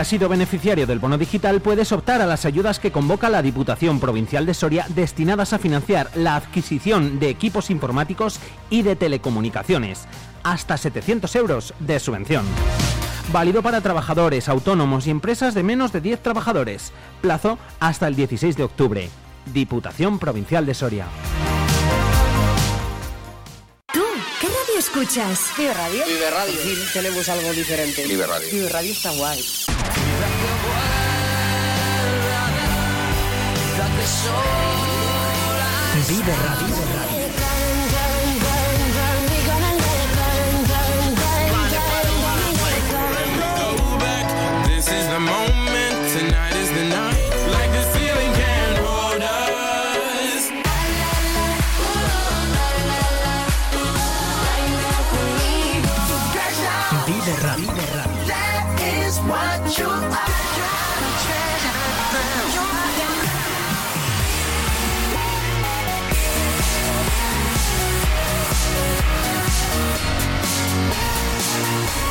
Si has sido beneficiario del bono digital, puedes optar a las ayudas que convoca la Diputación Provincial de Soria destinadas a financiar la adquisición de equipos informáticos y de telecomunicaciones. Hasta 700 euros de subvención. Válido para trabajadores, autónomos y empresas de menos de 10 trabajadores. Plazo hasta el 16 de octubre. Diputación Provincial de Soria. ¿Tú qué radio escuchas? Vive Radio. Vive Radio. Sí, tenemos algo diferente. Vive Radio. Vive Radio está guay. Vive Radio. This is the moment, tonight is the night. Like the ceiling can hold us. Vive Radio.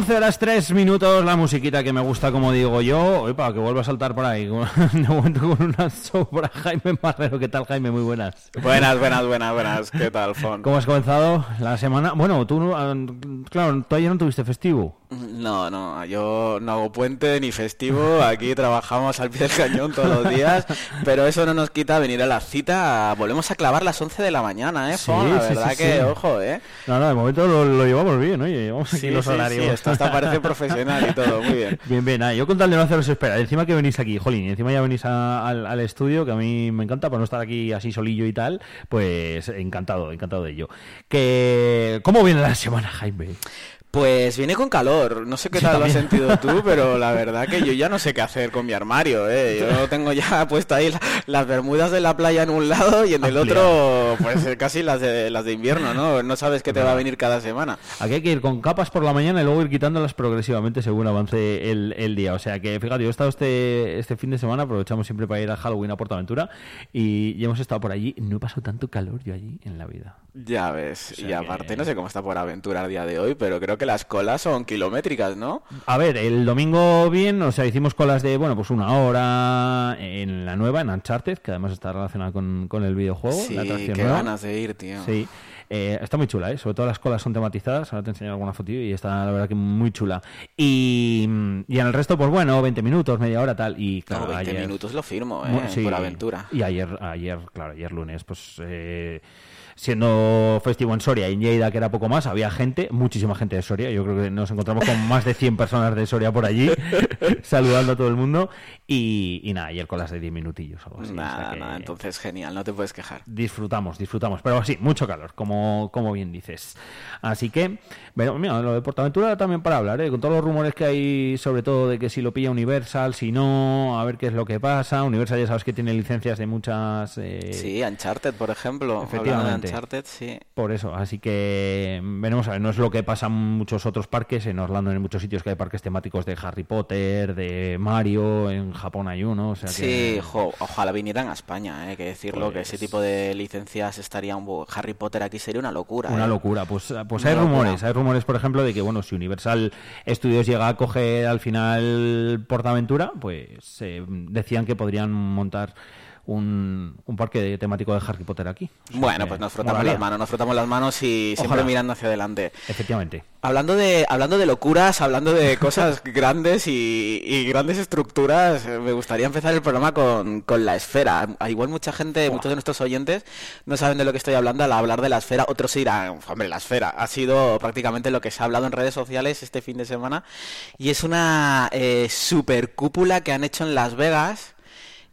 Once horas 3 minutos, la musiquita que me gusta, como digo yo. Opa, que vuelva a saltar por ahí. De momento con una sobra Jaime Marrero. ¿Qué tal, Jaime? Muy buenas. Buenas, buenas, buenas, buenas. ¿Qué tal, Fon? ¿Cómo has comenzado la semana? Bueno, tú, no- ah, claro, tú ayer no tuviste festivo. No, no, yo no hago puente ni festivo. Aquí trabajamos al pie del cañón todos los días. Pero eso no nos quita venir a la cita. Volvemos a clavar las 11 de la mañana, ¿eh, Fon? Sí, la sí, verdad sí, que, sí. ojo, ¿eh? No, no, de momento lo, lo llevamos bien, oye. Llevamos aquí Sí, los sí, horarios. sí, esto hasta parece profesional y todo. Muy bien. Bien, bien, nada, yo con tal de no haceros esperar, encima que venís aquí, jolín, encima ya venís al, al estudio, que a mí me encanta, para no estar aquí así solillo y tal, pues encantado, encantado de ello. Que, ¿Cómo viene la semana, Jaime? Pues viene con calor, no sé qué tal lo has sentido tú, pero la verdad que yo ya no sé qué hacer con mi armario, ¿eh? Yo tengo ya puesto ahí la- las bermudas de la playa en un lado y en el otro, pues eh, casi las de, las de invierno, ¿no? No sabes qué te va a venir cada semana. Aquí hay que ir con capas por la mañana y luego ir quitándolas progresivamente según avance el, el día. O sea que, fíjate, yo he estado este, este fin de semana, aprovechamos siempre para ir a Halloween a Portaventura y, y hemos estado por allí. No he pasado tanto calor yo allí en la vida. Ya ves, sea y aparte que- no sé cómo está por aventura a día de hoy, pero creo que las colas son kilométricas, ¿no? A ver, el domingo bien, o sea, hicimos colas de, bueno, pues una hora en la nueva, en Uncharted, que además está relacionada con, con el videojuego, Sí, la qué nueva. ganas de ir, tío. Sí, Eh, está muy chula, ¿eh? sobre todo las colas son tematizadas, ahora te enseñaré alguna foto y está la verdad que muy chula. Y, y en el resto, pues bueno, 20 minutos, media hora, tal, y claro, No, 20 ayer- minutos lo firmo, ¿eh? sí. Por aventura. Y ayer, ayer, claro, ayer lunes, pues eh, siendo festivo en Soria y en Lleida, que era poco más, había gente, muchísima gente de Soria. Yo creo que nos encontramos con más de 100 personas de Soria por allí, saludando a todo el mundo. Y, y nada, ayer con las de 10 minutillos, algo así. o sea Nada, nada, entonces genial, no te puedes quejar. Disfrutamos, disfrutamos. Pero sí, mucho calor, como, como bien dices. Así que, pero, mira, lo de Portaventura también para hablar, ¿eh? con todos los rumores que hay, sobre todo de que si lo pilla Universal, si no, a ver qué es lo que pasa. Universal ya sabes que tiene licencias de muchas... eh, Sí, Uncharted, por ejemplo. Efectivamente. Uncharted, sí. Por eso, así que veremos a ver, no es lo que pasa en muchos otros parques, en Orlando en muchos sitios que hay parques temáticos de Harry Potter, de Mario, en Japón hay uno, o sea Sí, jo, ojalá vinieran a España, hay que decirlo, que ese Pues- tipo de licencias estaría un... Harry Potter aquí sería una locura. Una ¿eh? locura, pues, pues Una hay locura. rumores, hay rumores por ejemplo de que bueno, si Universal Studios llega a coger al final Portaventura, pues eh, decían que podrían montar un, un parque temático de Harry Potter aquí. O sea Bueno, pues nos frotamos las manos, nos frotamos las manos y siempre Ojalá. mirando hacia adelante. Efectivamente. Hablando de, hablando de locuras, hablando de cosas grandes y, y grandes estructuras, eh, me gustaría empezar el programa con, con la esfera. A- Igual mucha gente, muchos de nuestros oyentes no saben de lo que estoy hablando al hablar de la esfera. Otros se dirán, hombre, la esfera ha sido prácticamente lo que se ha hablado en redes sociales este fin de semana. Y es una eh, super cúpula que han hecho en Las Vegas.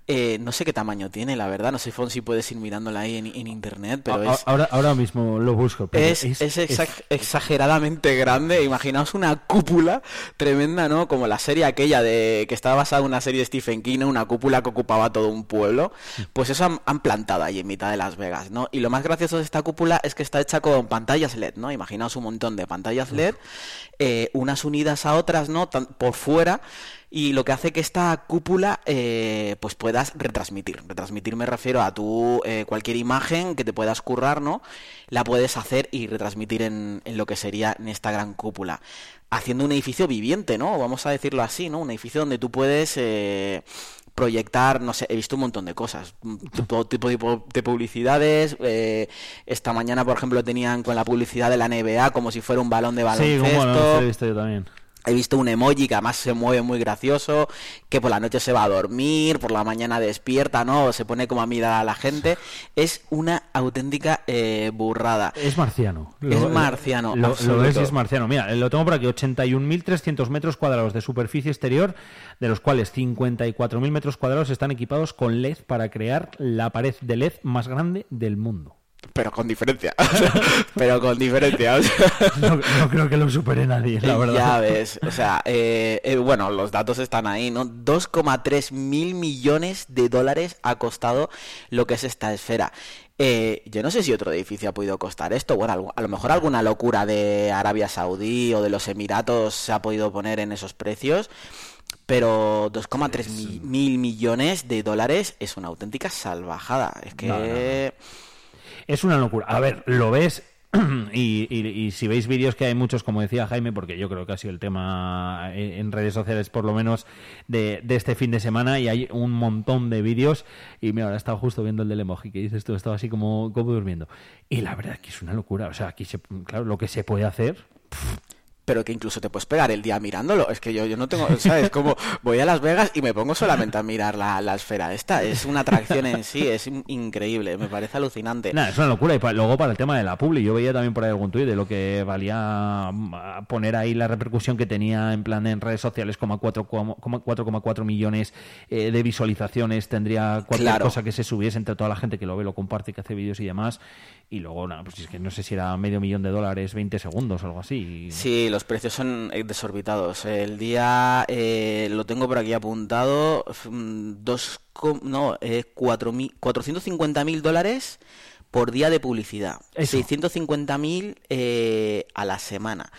Eh, no sé qué tamaño tiene, la verdad. No sé, Fon, si puedes ir mirándola ahí en, en internet, pero A- es... ahora, ahora mismo lo busco. pero Es, es exa- exageradamente grande. Imaginaos una cúpula tremenda, ¿no? Como la serie aquella de que estaba basada en una serie de Stephen King, una cúpula que ocupaba todo un pueblo. Pues eso han, han plantado ahí en mitad de Las Vegas, ¿no? Y lo más gracioso de esta cúpula es que está hecha con pantallas LED, ¿no? Imaginaos un montón de pantallas LED, eh, unas unidas a otras, ¿no? Tan- por fuera. Y lo que hace que esta cúpula eh, pues puedas retransmitir. Retransmitir me refiero a tú eh, cualquier imagen que te puedas currar, ¿no? La puedes hacer y retransmitir en, en lo que sería en esta gran cúpula. Haciendo un edificio viviente, ¿no? Vamos a decirlo así, ¿no? Un edificio donde tú puedes eh, proyectar, no sé, he visto un montón de cosas, mm, todo tipo de, pu- de publicidades. eh, esta mañana, por ejemplo, tenían con la publicidad de la NBA como si fuera un balón de Sí, baloncesto. como lo he visto yo también. He visto un emoji que además se mueve muy gracioso, que por la noche se va a dormir, por la mañana despierta, ¿no? Se pone como a mirar a la gente. Es una auténtica eh, burrada. Es marciano. Es marciano, Lo, lo es, es marciano. Mira, lo tengo por aquí. 81.300 metros cuadrados de superficie exterior, de los cuales 54.000 metros cuadrados están equipados con LED para crear la pared de LED más grande del mundo. Pero con diferencia. Pero con diferencia. o sea. No, no creo que lo supere nadie, la verdad. Ya ves, o sea, eh, eh, bueno, los datos están ahí, ¿no? 2,3 mil millones de dólares ha costado lo que es esta esfera. Eh, yo no sé si otro edificio ha podido costar esto. Bueno, a lo mejor alguna locura de Arabia Saudí o de los Emiratos se ha podido poner en esos precios. Pero 2,3 mi- mil millones de dólares es una auténtica salvajada. Es que... No, no, no. Es una locura. A ver, lo ves y, si veis vídeos que hay muchos, como decía Jaime, porque yo creo que ha sido el tema en, redes sociales por lo menos de, este fin de semana y hay un montón de vídeos y mira, ahora estaba justo viendo el del emoji que dices tú, estaba así como, durmiendo. Y la verdad que es una locura. O sea, aquí se, claro, lo que se puede hacer... pero que incluso te puedes pegar el día mirándolo. Es que yo, yo no tengo, ¿sabes? Como voy a Las Vegas y me pongo solamente a mirar la, la esfera esta. Es una atracción en sí, es in- increíble, me parece alucinante. Nada, es una locura. Y pa- luego para el tema de la publi, yo veía también por ahí algún tuit de lo que valía mm, poner ahí la repercusión que tenía en plan en redes sociales, como a 4,4 millones eh, de visualizaciones, tendría cualquier Claro. cosa que se subiese entre toda la gente que lo ve, lo comparte, que hace vídeos y demás. Y luego, nada, pues es que no sé si era medio millón de dólares, 20 segundos o algo así. Sí, los precios son eh, desorbitados. El día eh, lo tengo por aquí apuntado. mm, Dos, no, eh, cuatro mil- 450 mil dólares por día de publicidad. Eso. 650 mil eh, a la semana.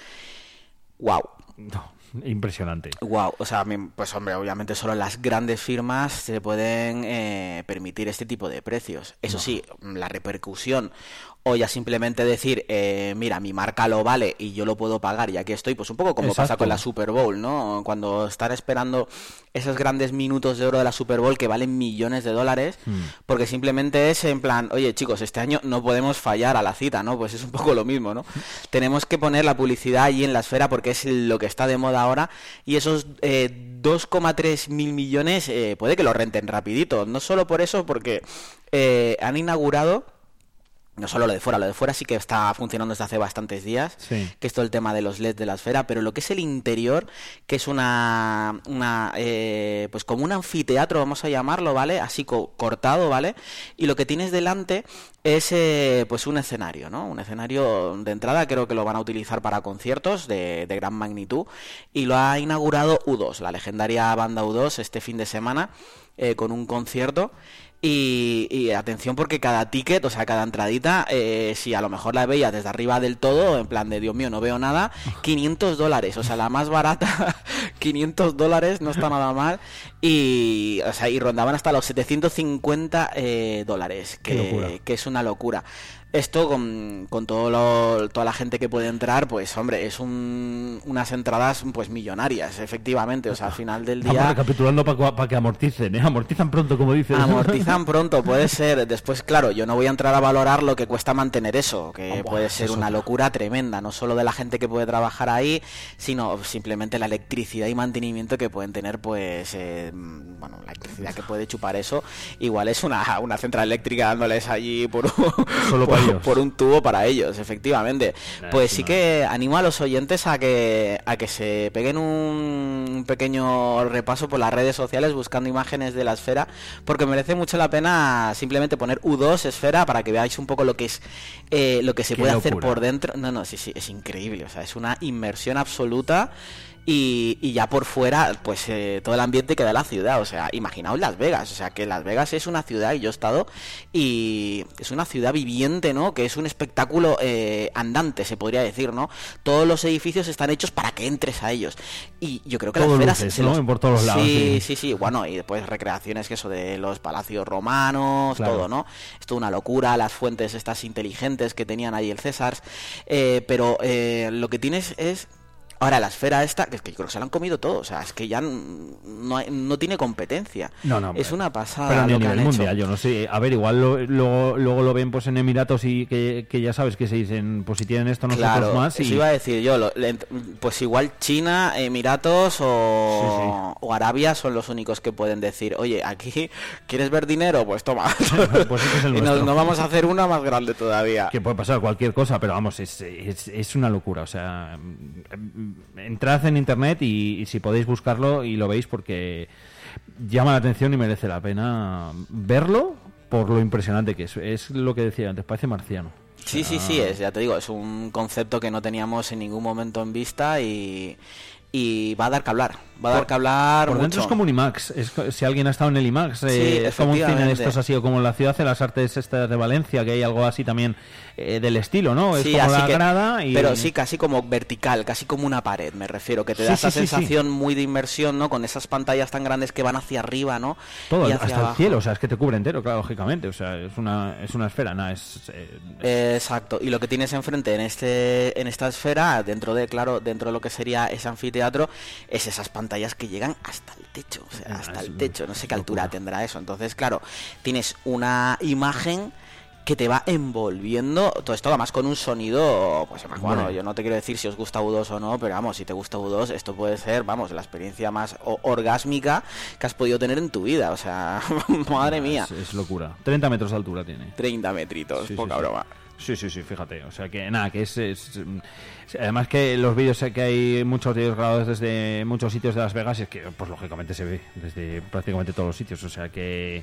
Wow. No, impresionante. Wow, o sea, pues hombre, obviamente solo las grandes firmas se pueden eh, permitir este tipo de precios. Eso sí, la repercusión o ya simplemente decir, eh, mira, mi marca lo vale y yo lo puedo pagar y aquí estoy, pues un poco como pasa con la Super Bowl, ¿no? Cuando están esperando esos grandes minutos de oro de la Super Bowl que valen millones de dólares, porque simplemente es en plan, oye chicos, este año no podemos fallar a la cita, ¿no? Pues es un poco lo mismo, ¿no? Tenemos que poner la publicidad allí en la esfera porque es lo que está de moda ahora y esos eh, 2,3 mil millones eh, puede que lo renten rapidito, no solo por eso, porque eh, han inaugurado no solo lo de fuera, lo de fuera sí que está funcionando desde hace bastantes días, Sí. que es todo el tema de los LEDs de la esfera, pero lo que es el interior, que es una, una eh, pues como un anfiteatro, vamos a llamarlo, ¿vale? Así co- cortado, ¿vale? Y lo que tienes delante es eh, pues un escenario, ¿no? Un escenario de entrada, creo que lo van a utilizar para conciertos de, de gran magnitud, y lo ha inaugurado U2, la legendaria banda U2, este fin de semana, eh, con un concierto. Y, y atención porque cada ticket, o sea, cada entradita, eh, si a lo mejor la veía desde arriba del todo, en plan de Dios mío, no veo nada, 500 dólares, o sea, la más barata, 500 dólares, no está nada mal, y, o sea, y rondaban hasta los 750 eh, dólares, que, que es una locura. Esto con, con todo lo- toda la gente que puede entrar, pues hombre, es un- unas entradas pues millonarias, efectivamente, o sea, al final del día... recapitulando para que amorticen, ¿eh? Amortizan pronto, como dices. Amortizan pronto, puede ser. Después, claro, yo no voy a entrar a valorar lo que cuesta mantener eso, que puede ser una locura tremenda, no solo de la gente que puede trabajar ahí, sino simplemente la electricidad y mantenimiento que pueden tener, pues, eh, bueno, la electricidad que puede chupar eso, igual es una, una central eléctrica dándoles allí por un, Solo por ellos. por un tubo para ellos, efectivamente. Nah, Pues es sí que animo a los oyentes a que a que se peguen un pequeño repaso por las redes sociales buscando imágenes de la esfera, porque merece mucho la pena simplemente poner U2 esfera para que veáis un poco lo que es eh, lo que se Qué puede hacer por dentro. No, no, sí, sí, es increíble. O sea, es una inmersión absoluta. Y, y ya por fuera, pues eh, todo el ambiente que da la ciudad. O sea, imaginaos Las Vegas. O sea, que Las Vegas es una ciudad, y yo he estado, y es una ciudad viviente, ¿no? Que es un espectáculo eh, andante, se podría decir, ¿no? Todos los edificios están hechos para que entres a ellos. Y yo creo que las luces, se ¿no? los- Por todos lados, sí. Sí, sí, sí. Bueno, y después recreaciones que eso de los palacios romanos, Claro. todo, ¿no? Es toda una locura, las fuentes estas inteligentes que tenían ahí el César. Eh, pero eh, lo que tienes es. Ahora, la esfera esta, que es que creo que se la han comido todo. O sea, es que ya no, hay- no tiene competencia. No, no, Es una pasada. Pero ni a nivel han hecho. mundial, yo no sé. A ver, igual lo- luego, luego lo ven pues en Emiratos y que, que ya sabes que se dicen, pues si tienen esto, nosotros Claro, más. eso Y... iba a decir yo. lo- pues igual China, Emiratos o, o Arabia son los únicos que pueden decir, oye, aquí, ¿quieres ver dinero? Pues toma. Pues este es el y nos, nos vamos a hacer una más grande todavía. Que puede pasar cualquier cosa, pero vamos, es, es, es una locura. O sea, entrad en internet y, y si podéis buscarlo y lo veis porque llama la atención y merece la pena verlo por lo impresionante que es. Es lo que decía antes, parece marciano. O Sí, sí, sí, es, ya te digo, es un concepto que no teníamos en ningún momento en vista y, y va a dar que hablar. Va a dar que hablar Por dentro mucho. es como un IMAX. Es, si alguien ha estado en el IMAX, eh, Sí, es como un cine de estos así, o como en la ciudad de las artes estas de Valencia, que hay algo así también eh, del estilo, ¿no? Es Sí, como así la que- grada y... Pero sí, casi como vertical, casi como una pared, me refiero, que te da Sí, esa sí, sensación muy de inmersión, ¿no? Con esas pantallas tan grandes que van hacia arriba, ¿no? Todo, Y hasta el cielo, o sea, es que te cubre entero, claro, lógicamente. O sea, es una, es una esfera, nada, es... eh, Exacto, y lo que tienes enfrente en este en esta esfera, dentro de claro, dentro de lo que sería ese anfiteatro, es esas pantallas que llegan hasta el techo, o sea, Ah, hasta es el techo, no sé qué altura tendrá eso. Entonces, claro, tienes una imagen que te va envolviendo todo esto además con un sonido pues bueno, Bueno. yo no te quiero decir si os gusta U2 o no pero vamos si te gusta U2 esto puede ser vamos la experiencia más orgásmica que has podido tener en tu vida o sea madre mía Es, es locura. 30 metros de altura tiene. 30 metritos Sí, poca sí. broma Sí, sí, sí, fíjate. O sea que nada, que es, es- Además que los vídeos que hay muchos vídeos grabados desde muchos sitios de Las Vegas es que, pues lógicamente se ve desde prácticamente todos los sitios. O sea que...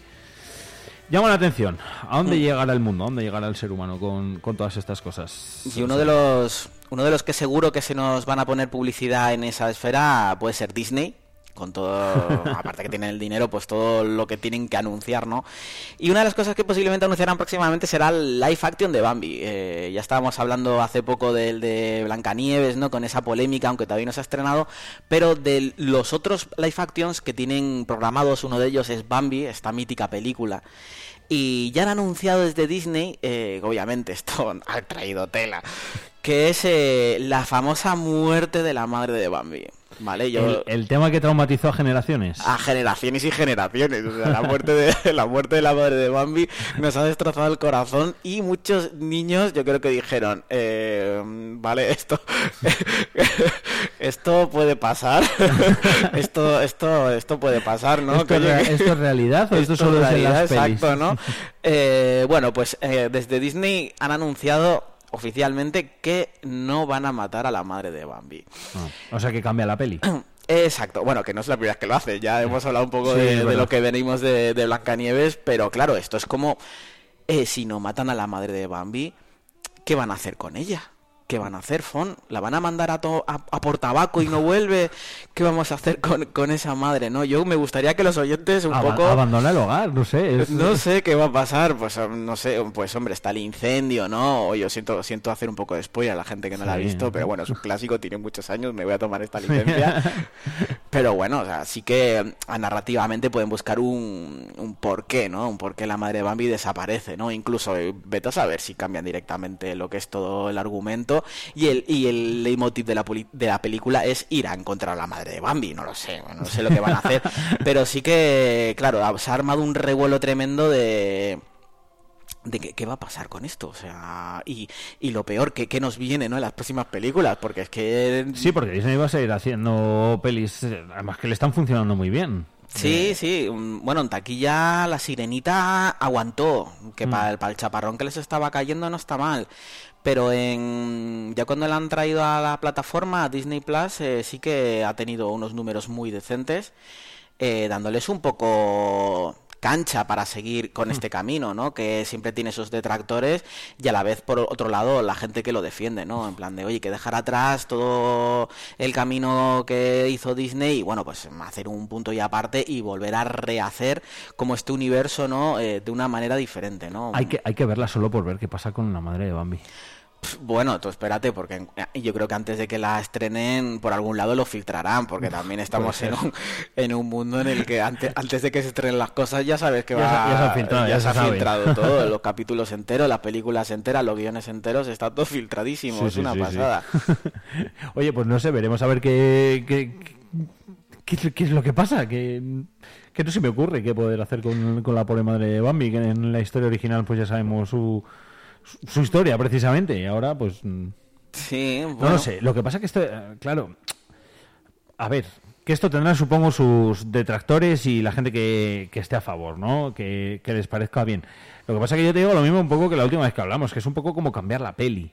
Llama la atención. ¿A dónde llegará el mundo? ¿A dónde llegará el ser humano con, con todas estas cosas? Y uno de los uno de los que seguro que se nos van a poner publicidad en esa esfera puede ser Disney. Con todo, aparte que tienen el dinero, pues todo lo que tienen que anunciar, ¿no? Y una de las cosas que posiblemente anunciarán próximamente será el live action de Bambi. Eh, ya estábamos hablando hace poco del de Blancanieves, ¿no? Con esa polémica, aunque todavía no se ha estrenado. Pero de los otros live actions que tienen programados, uno de ellos es Bambi, esta mítica película. Y ya han anunciado desde Disney, eh, obviamente esto ha traído tela, que es eh, la famosa muerte de la madre de Bambi. ¿Vale? Yo... El, el tema que traumatizó a generaciones. A generaciones y generaciones. O sea, la muerte de la muerte de la madre de Bambi nos ha destrozado el corazón y muchos niños yo creo que dijeron, eh, vale, esto esto puede pasar. esto esto esto puede pasar, ¿no? ¿Esto, Que es esto realidad o esto, esto solo es es en las realidad, pelis? exacto, ¿no? Eh, bueno, pues eh, desde Disney han anunciado oficialmente que no van a matar a la madre de Bambi. Ah, o sea que cambia la peli. Exacto, bueno, que no es la primera vez que lo hace, ya hemos hablado un poco Sí, de, lo que venimos de, de Blancanieves, pero claro, esto es como, eh, si no matan a la madre de Bambi, ¿qué van a hacer con ella? ¿Qué van a hacer, Fon? ¿La van a mandar a, to- a, a por tabaco y no vuelve? ¿Qué vamos a hacer con, con esa madre, no? Yo me gustaría que los oyentes un poco... Abandona el hogar, no sé. es- No sé qué va a pasar, pues no sé, pues hombre, está el incendio, ¿no? O yo siento, siento hacer un poco de spoiler a la gente que no la ha visto, pero bueno, es un clásico, tiene muchos años, me voy a tomar esta licencia. pero bueno, o sea, sí que narrativamente pueden buscar un, un porqué, ¿no? Un porqué la madre de Bambi desaparece, ¿no? Incluso eh, vete a saber si cambian directamente lo que es todo el argumento y el, y el leitmotiv de la, de la película es ir a encontrar a la madre de Bambi, no lo sé, no sé lo que van a hacer, pero sí que, claro, se ha armado un revuelo tremendo de de qué, qué va a pasar con esto, o sea, y, y lo peor, que, que nos viene, ¿no? En las próximas películas, porque es que... Sí, porque Disney va a seguir haciendo pelis, eh, además que le están funcionando muy bien. Sí, sí. mm, Bueno, en taquilla la sirenita aguantó, que Mm. para el chaparrón que les estaba cayendo no está mal. Pero en ya cuando la han traído a la plataforma, a Disney Plus, eh, sí que ha tenido unos números muy decentes, eh, dándoles un poco cancha para seguir con este camino, ¿no? Que siempre tiene esos detractores y a la vez, por otro lado, la gente que lo defiende, ¿no? En plan de, oye, que dejar atrás todo el camino que hizo Disney y, bueno, pues hacer un punto y aparte y volver a rehacer como este universo, ¿no? Eh, de una manera diferente, ¿no? Hay que, hay que verla solo por ver qué pasa con la madre de Bambi. Bueno, tú espérate, porque yo creo que antes de que la estrenen, por algún lado lo filtrarán, porque también estamos en un, en un mundo en el que antes, antes de que se estrenen las cosas ya sabes que Ya va, se- ya se ha filtrado, ya se se ha filtrado todo, los capítulos enteros, las películas enteras, los guiones enteros, está todo filtradísimo, Sí, es sí, una sí, pasada. Oye, pues no sé, veremos a ver qué, qué, qué, qué- qué es lo que pasa. Que, que no se me ocurre qué poder hacer con, con la pobre madre de Bambi, que en la historia original pues ya sabemos su, su, historia precisamente. Y ahora pues... mm, Sí, No lo sé. Lo que pasa que esto, eh, claro, a ver, que esto tendrá, supongo, sus detractores y la gente que, que esté a favor, ¿no? Que, que les parezca bien. Lo que pasa que yo te digo lo mismo un poco que la última vez que hablamos, que es un poco como cambiar la peli.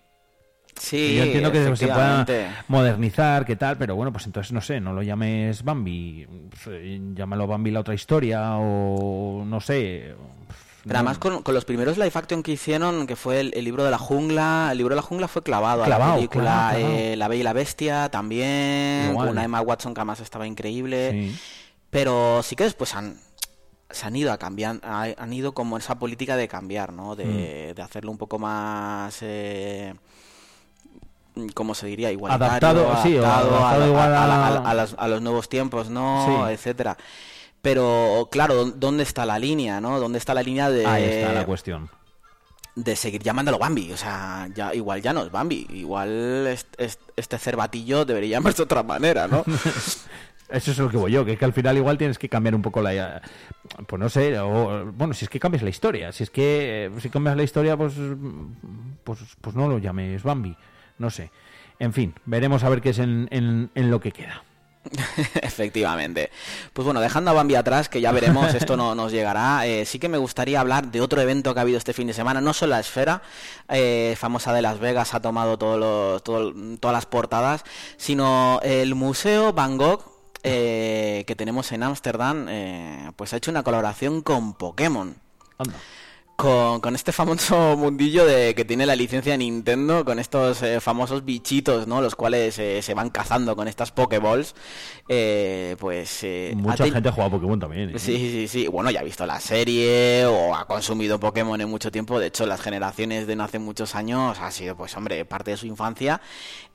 sí, yo entiendo que se pueda modernizar, que tal, pero bueno, pues entonces no sé, no lo llames Bambi, pues, llámalo Bambi la otra historia o no sé. Pero además con, con los primeros live action que hicieron, que fue el, el libro de la jungla, el libro de la jungla fue clavado, a la película, clavado, clavado. eh, La Bella y la Bestia también, Igual. con una Emma Watson que además estaba increíble, Sí. pero sí que después han se han ido a cambiar, ha- han ido como esa política de cambiar, ¿no? De, Mm. de hacerlo un poco más eh, ¿cómo se diría? Igualitario, Adaptado, sí, o adaptado a, igual a a- a la- a las- a los nuevos tiempos, ¿no? Sí. Etcétera. Pero claro, ¿dó- ¿dónde está la línea, no? ¿Dónde está la línea de Ahí está la cuestión. de seguir llamándolo Bambi? O sea, ya igual ya no es Bambi, igual est- est- este cervatillo debería llamarse de otra manera, ¿no? Eso es lo que voy yo, que es que al final igual tienes que cambiar un poco la... Pues no sé, o, bueno, si es que cambias la historia, si es que eh, si cambias la historia, pues, pues, pues no lo llames Bambi, no sé. En fin, veremos a ver qué es en, en, en lo que queda. Efectivamente. Pues bueno, dejando a Bambi atrás, que ya veremos, esto no nos llegará, eh, sí que me gustaría hablar de otro evento que ha habido este fin de semana, no solo la esfera, eh, famosa de Las Vegas, ha tomado todos los, todo- todas las portadas, sino el Museo Van Gogh, eh, que tenemos en Ámsterdam, eh, pues ha hecho una colaboración con Pokémon. Anda. Con, con este famoso mundillo de que tiene la licencia Nintendo, con estos eh, famosos bichitos, ¿no? Los cuales eh, se van cazando con estas Pokéballs. Eh, pues... eh, ha Mucha gente ha jugado a Pokémon también. ¿eh? Sí, sí, sí. Bueno, ya ha visto la serie o ha consumido Pokémon en mucho tiempo. De hecho, las generaciones de no hace muchos años ha sido, pues, hombre, parte de su infancia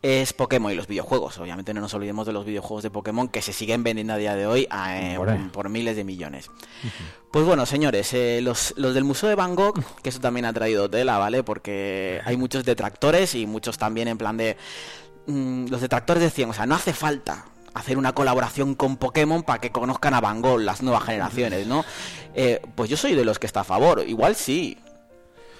es Pokémon y los videojuegos. Obviamente no nos olvidemos de los videojuegos de Pokémon que se siguen vendiendo a día de hoy a, por miles de millones. Pues bueno, señores, eh, los, los del Museo de Van Gogh, que eso también ha traído tela, ¿vale? Porque hay muchos detractores y muchos también en plan de... mm, los detractores decían, o sea, no hace falta hacer una colaboración con Pokémon para que conozcan a Van Gogh las nuevas generaciones, ¿no? Eh, pues yo soy de los que está a favor, igual sí.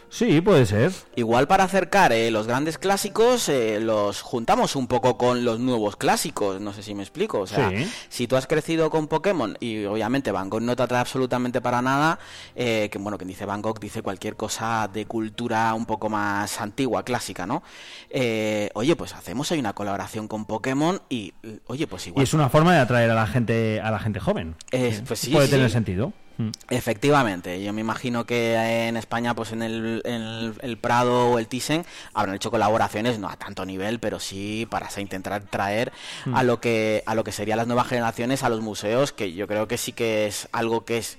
Sí, puede ser. Igual para acercar eh, los grandes clásicos, eh, los juntamos un poco con los nuevos clásicos, no sé si me explico. O sea, Sí. si tú has crecido con Pokémon y obviamente Van Gogh no te atrae absolutamente para nada, eh, que bueno, quien dice Van Gogh dice cualquier cosa de cultura un poco más antigua, clásica, ¿no? Eh, oye, pues hacemos ahí una colaboración con Pokémon y, oye, pues Y igual. es una forma de atraer a la gente a la gente joven. Eh, pues sí, puede sí. tener sentido. Mm. Efectivamente, yo me imagino que en España, pues en el, en el, el Prado o el Thyssen, habrán hecho colaboraciones, no a tanto nivel, pero sí para intentar traer a lo que a lo que serían las nuevas generaciones a los museos, que yo creo que sí que es algo que es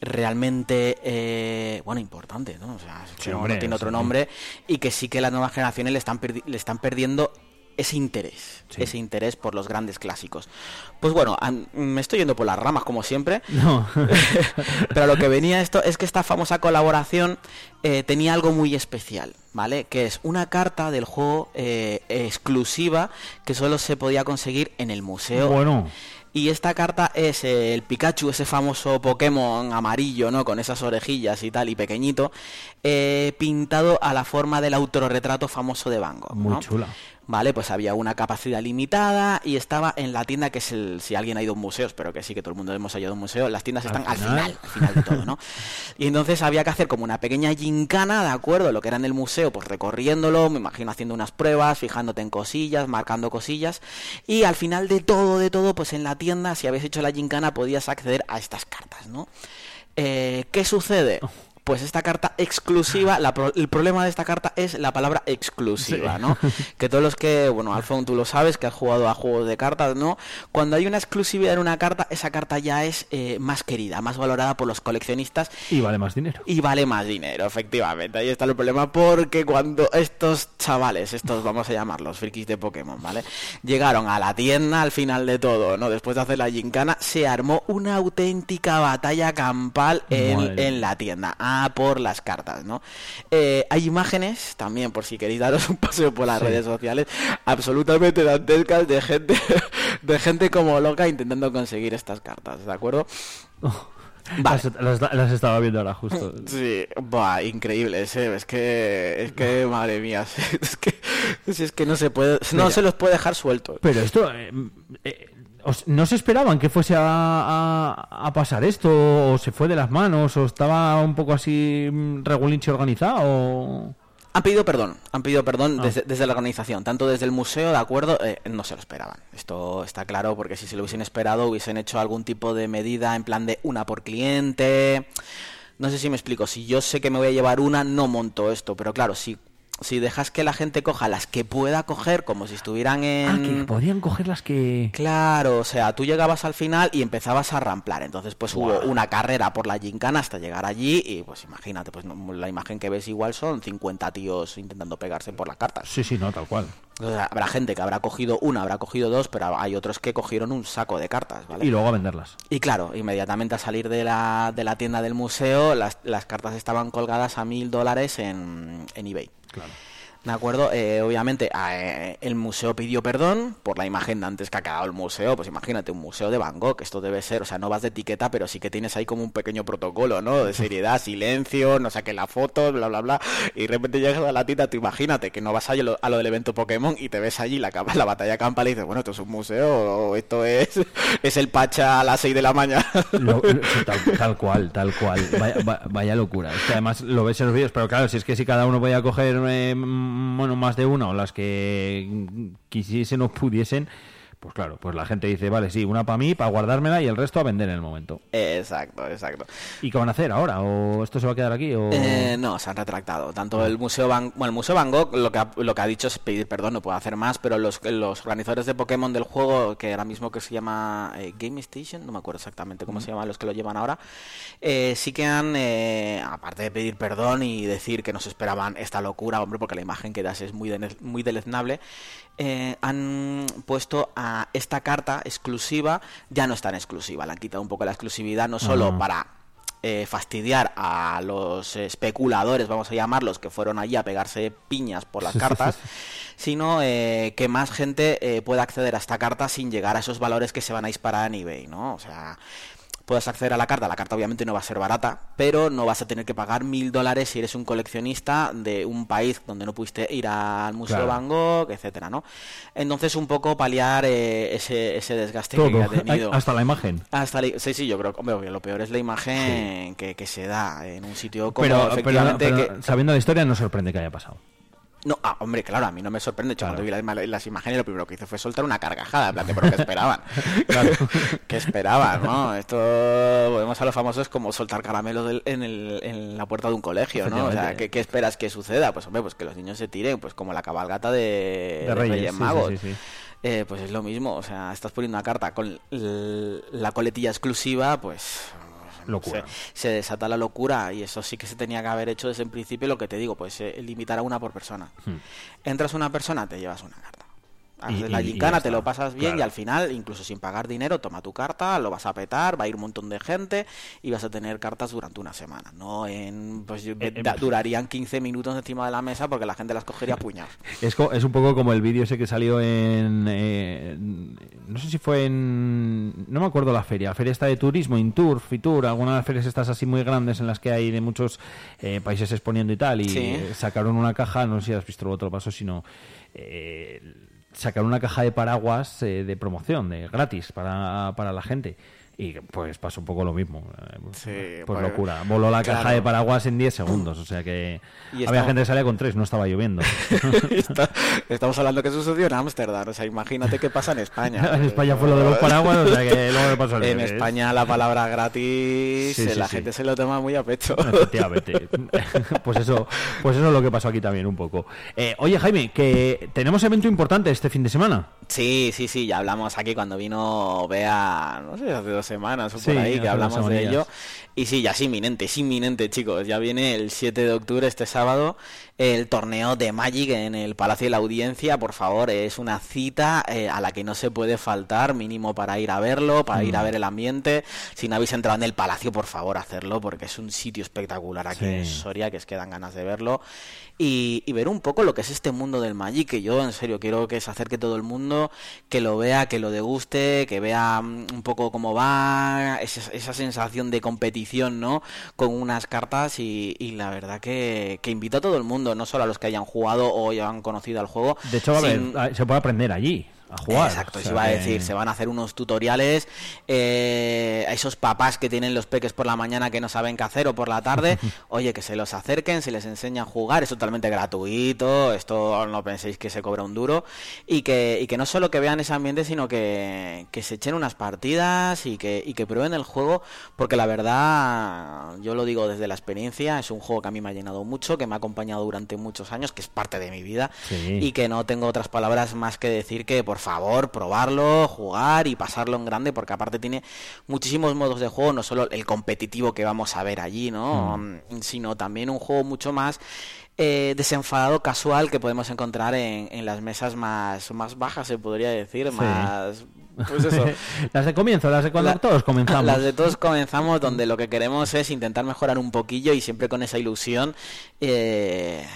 realmente eh, bueno importante, ¿no? O sea, no- hombre, no tiene otro sí. nombre y que sí que las nuevas generaciones le están le están perdiendo ese interés, Sí. ese interés por los grandes clásicos. Pues bueno, me estoy yendo por las ramas como siempre. No. Pero lo que venía esto es que esta famosa colaboración eh, tenía algo muy especial, ¿vale? Que es una carta del juego eh, exclusiva que solo se podía conseguir en el museo. bueno, Y esta carta es eh, el Pikachu, ese famoso Pokémon amarillo, ¿no? Con esas orejillas y tal, y pequeñito, eh, pintado a la forma del autorretrato famoso de Van Gogh, muy ¿no? chula. Vale, pues había una capacidad limitada y estaba en la tienda que es el, si alguien ha ido a un museo, espero que sí, que todo el mundo hemos ido a un museo, las tiendas están al final. final, al final de todo, ¿no? Y entonces había que hacer como una pequeña gincana, ¿de acuerdo? Lo que era en el museo, pues recorriéndolo, me imagino haciendo unas pruebas, fijándote en cosillas, marcando cosillas, y al final de todo, de todo, pues en la tienda, si habías hecho la gincana, podías acceder a estas cartas, ¿no? Eh, ¿Qué sucede? Pues esta carta exclusiva, la pro- el problema de esta carta es la palabra exclusiva, Sí. ¿no? Que todos los que, bueno, Alfon, tú lo sabes, que has jugado a juegos de cartas, ¿no? Cuando hay una exclusividad en una carta, esa carta ya es eh, más querida, más valorada por los coleccionistas Y vale más dinero. y vale más dinero, efectivamente. Ahí está el problema, porque cuando estos chavales, estos vamos a llamarlos frikis de Pokémon, ¿vale? Llegaron a la tienda al final de todo, ¿no? Después de hacer la gincana, se armó una auténtica batalla campal en, en la tienda. Ah, por las cartas, ¿no? Eh, hay imágenes, también, por si queréis daros un paseo por las Sí. redes sociales, absolutamente dantescas de gente, de gente como loca intentando conseguir estas cartas, ¿de acuerdo? Vale. Las, las- las estaba viendo ahora justo. Sí, buah, increíble, ese, es que, es que, madre mía, es que, es que no se puede, no Mira. se los puede dejar sueltos. Pero esto, eh, eh, ¿no se esperaban que fuese a, a- a pasar esto? ¿O se fue de las manos? ¿O estaba un poco así mm, regulinche organizado? o- Han pedido perdón, han pedido perdón Ah. desde, desde la organización, tanto desde el museo, de acuerdo, Eh, no se lo esperaban. Esto está claro porque si se lo hubiesen esperado hubiesen hecho algún tipo de medida en plan de una por cliente. No sé si me explico, si yo sé que me voy a llevar una, no monto esto, pero claro, si, si dejas que la gente coja las que pueda coger como si estuvieran en... Ah, que podían coger las que... Claro, o sea, tú llegabas al final y empezabas a ramplar. Entonces, pues hubo una carrera por la gincana hasta llegar allí y pues imagínate, pues no- la imagen que ves igual son 50 tíos intentando pegarse por las cartas. Sí, sí, no, tal cual. O sea, habrá gente que habrá cogido una, habrá cogido dos, pero hay otros que cogieron un saco de cartas, ¿vale? Y luego a venderlas. Y claro, inmediatamente al salir de la, de la tienda del museo, las, las cartas estaban colgadas a mil dólares en, en eBay. Claro. ¿De acuerdo? Eh, obviamente eh, el museo pidió perdón por la imagen de antes que ha quedado el museo. Pues imagínate, un museo de Van Gogh, esto debe ser, o sea, no vas de etiqueta, pero sí que tienes ahí como un pequeño protocolo, ¿no? De seriedad, silencio, no saques la foto, bla, bla, bla. Y de repente llegas a la tienda, tú imagínate que no vas a lo, a lo del evento Pokémon y te ves allí la, la batalla campal y dices, bueno, esto es un museo o esto es, es el Pacha a las 6 de la mañana. Lo- tal, tal cual, tal cual. Vaya, va- vaya locura. Es que además lo ves en los vídeos, pero claro, si es que si cada uno vaya a coger, eh, mm, bueno, más de una o las que quisiesen o pudiesen, pues claro, pues la gente dice, vale, sí, una para mí, para guardármela y el resto a vender en el momento. exacto, exacto. ¿Y qué van a hacer ahora? ¿O esto se va a quedar aquí? O... Eh, no, se han retractado. Tanto el Museo Van, bueno, el Museo Van Gogh lo que, ha, lo que ha dicho es pedir perdón, no puede hacer más, pero los, los organizadores de Pokémon del juego, que ahora mismo que se llama eh, Game Station, no me acuerdo exactamente cómo se llaman los que lo llevan ahora, eh, sí que han, eh, aparte de pedir perdón y decir que no se esperaban esta locura, hombre, porque la imagen que das es muy deleznable, eh, han puesto a esta carta exclusiva, ya no es tan exclusiva, le han quitado un poco la exclusividad, no solo para eh, fastidiar a los especuladores, vamos a llamarlos, que fueron allí a pegarse piñas por las cartas, sino eh, que más gente eh, pueda acceder a esta carta sin llegar a esos valores que se van a disparar en eBay, ¿no? O sea, puedes acceder a la carta, la carta obviamente no va a ser barata, pero no vas a tener que pagar mil dólares si eres un coleccionista de un país donde no pudiste ir al Museo Claro. Van Gogh, etcétera, ¿no? Entonces un poco paliar eh, ese, ese desgaste Todo, que ha tenido. hasta la imagen. Hasta la- sí, sí, yo creo que lo peor es la imagen que, que se da en un sitio como Pero, pero- efectivamente pero que... sabiendo la historia, no sorprende que haya pasado. No, ah, hombre, claro, a mí no me sorprende. Claro. cuando vi las, las imágenes, lo primero que hice fue soltar una carcajada. En plan, de, ¿pero qué esperaban? Claro. ¿Qué esperaban, no? Esto, volvemos a los famosos como soltar caramelos del- en, el- en la puerta de un colegio, ¿no? O sea. ¿qué, qué esperas que suceda? Pues, hombre, pues que los niños se tiren, pues como la cabalgata de, De Reyes, sí, Magos. sí, sí. Eh, pues es lo mismo, o sea, estás poniendo una carta con la coletilla exclusiva, pues... Locura. sé, se desata la locura y eso sí que se tenía que haber hecho desde el principio, lo que te digo, pues eh, limitar a una por persona. Hmm. Entras una persona, te llevas una carta. Haces Y- la gincana, te lo pasas bien y al final, incluso sin pagar dinero, toma tu carta, lo vas a petar, va a ir un montón de gente y vas a tener cartas durante una semana. No en. Pues yo- Eh, da- durarían 15 minutos encima de la mesa porque la gente las cogería a puñados. Es, es un poco como el vídeo ese que salió en, eh, No sé si fue en. No me acuerdo la feria. La feria está de turismo, Intur, Fitur, algunas de las ferias estas así muy grandes en las que hay de muchos eh, países exponiendo y tal. Y Sí. sacaron una caja, no sé si has visto el otro paso, sino. eh, sacaron una caja de paraguas eh, de promoción, de gratis para, para la gente. Y pues pasó un poco lo mismo. Sí, pues pues, locura. Voló la caja de paraguas en 10 segundos. O sea que Y había estamos- gente que salía con tres, no estaba lloviendo. Está- estamos hablando que eso sucedió en Ámsterdam, o sea, imagínate qué pasa en España. en España fue lo de los paraguas, o sea que luego me pasó al En. España la palabra gratis, Sí, eh, sí, la gente se lo toma muy a pecho. Efectivamente. pues eso, pues eso es lo que pasó aquí también un poco. Eh, oye, Jaime, que tenemos evento importante este fin de semana. Sí, sí, sí, ya hablamos aquí cuando vino Bea, no sé, hace dos semanas o Sí, por ahí, que hablamos de ello. Y sí, ya es inminente, es inminente, chicos. Ya viene el 7 de octubre, este sábado, el torneo de Magic en el Palacio de la Audiencia. Por favor, es una cita eh, a la que no se puede faltar, mínimo para ir a verlo, para ir a Mm. ver el ambiente. Si no habéis entrado en el Palacio, por favor, hacerlo, porque es un sitio espectacular aquí en. Soria, que es que dan ganas de verlo. Y, y ver un poco lo que es este mundo del Magic, que yo en serio quiero que se acerque todo el mundo, que lo vea, que lo deguste, que vea mm, un poco cómo va, esa, esa sensación de competición, ¿no? Con unas cartas y, y la verdad que, que invito a todo el mundo, no solo a los que hayan jugado o ya han conocido el juego. De hecho, va a ah, se puede aprender allí a jugar. Exacto, O sea iba a decir, se van a hacer unos tutoriales eh, a esos papás que tienen los peques por la mañana que no saben qué hacer o por la tarde, oye, que se los acerquen, se les enseña a jugar, es totalmente gratuito, esto no penséis que se cobra un duro, y que, y que no solo que vean ese ambiente, sino que, que se echen unas partidas y que, y que prueben el juego, porque la verdad, yo lo digo desde la experiencia, es un juego que a mí me ha llenado mucho, que me ha acompañado durante muchos años, que es parte de mi vida, Sí. y que no tengo otras palabras más que decir que por favor probarlo, jugar y pasarlo en grande porque aparte tiene muchísimos modos de juego, no solo el competitivo que vamos a ver allí, ¿no? Mm, Sino también un juego mucho más eh, desenfadado, casual que podemos encontrar en, en las mesas más, más bajas, se podría decir, Sí. más... Pues eso. las de comienzo, las de cuando La- todos comenzamos. Las de todos comenzamos, donde lo que queremos es intentar mejorar un poquillo y siempre con esa ilusión. eh,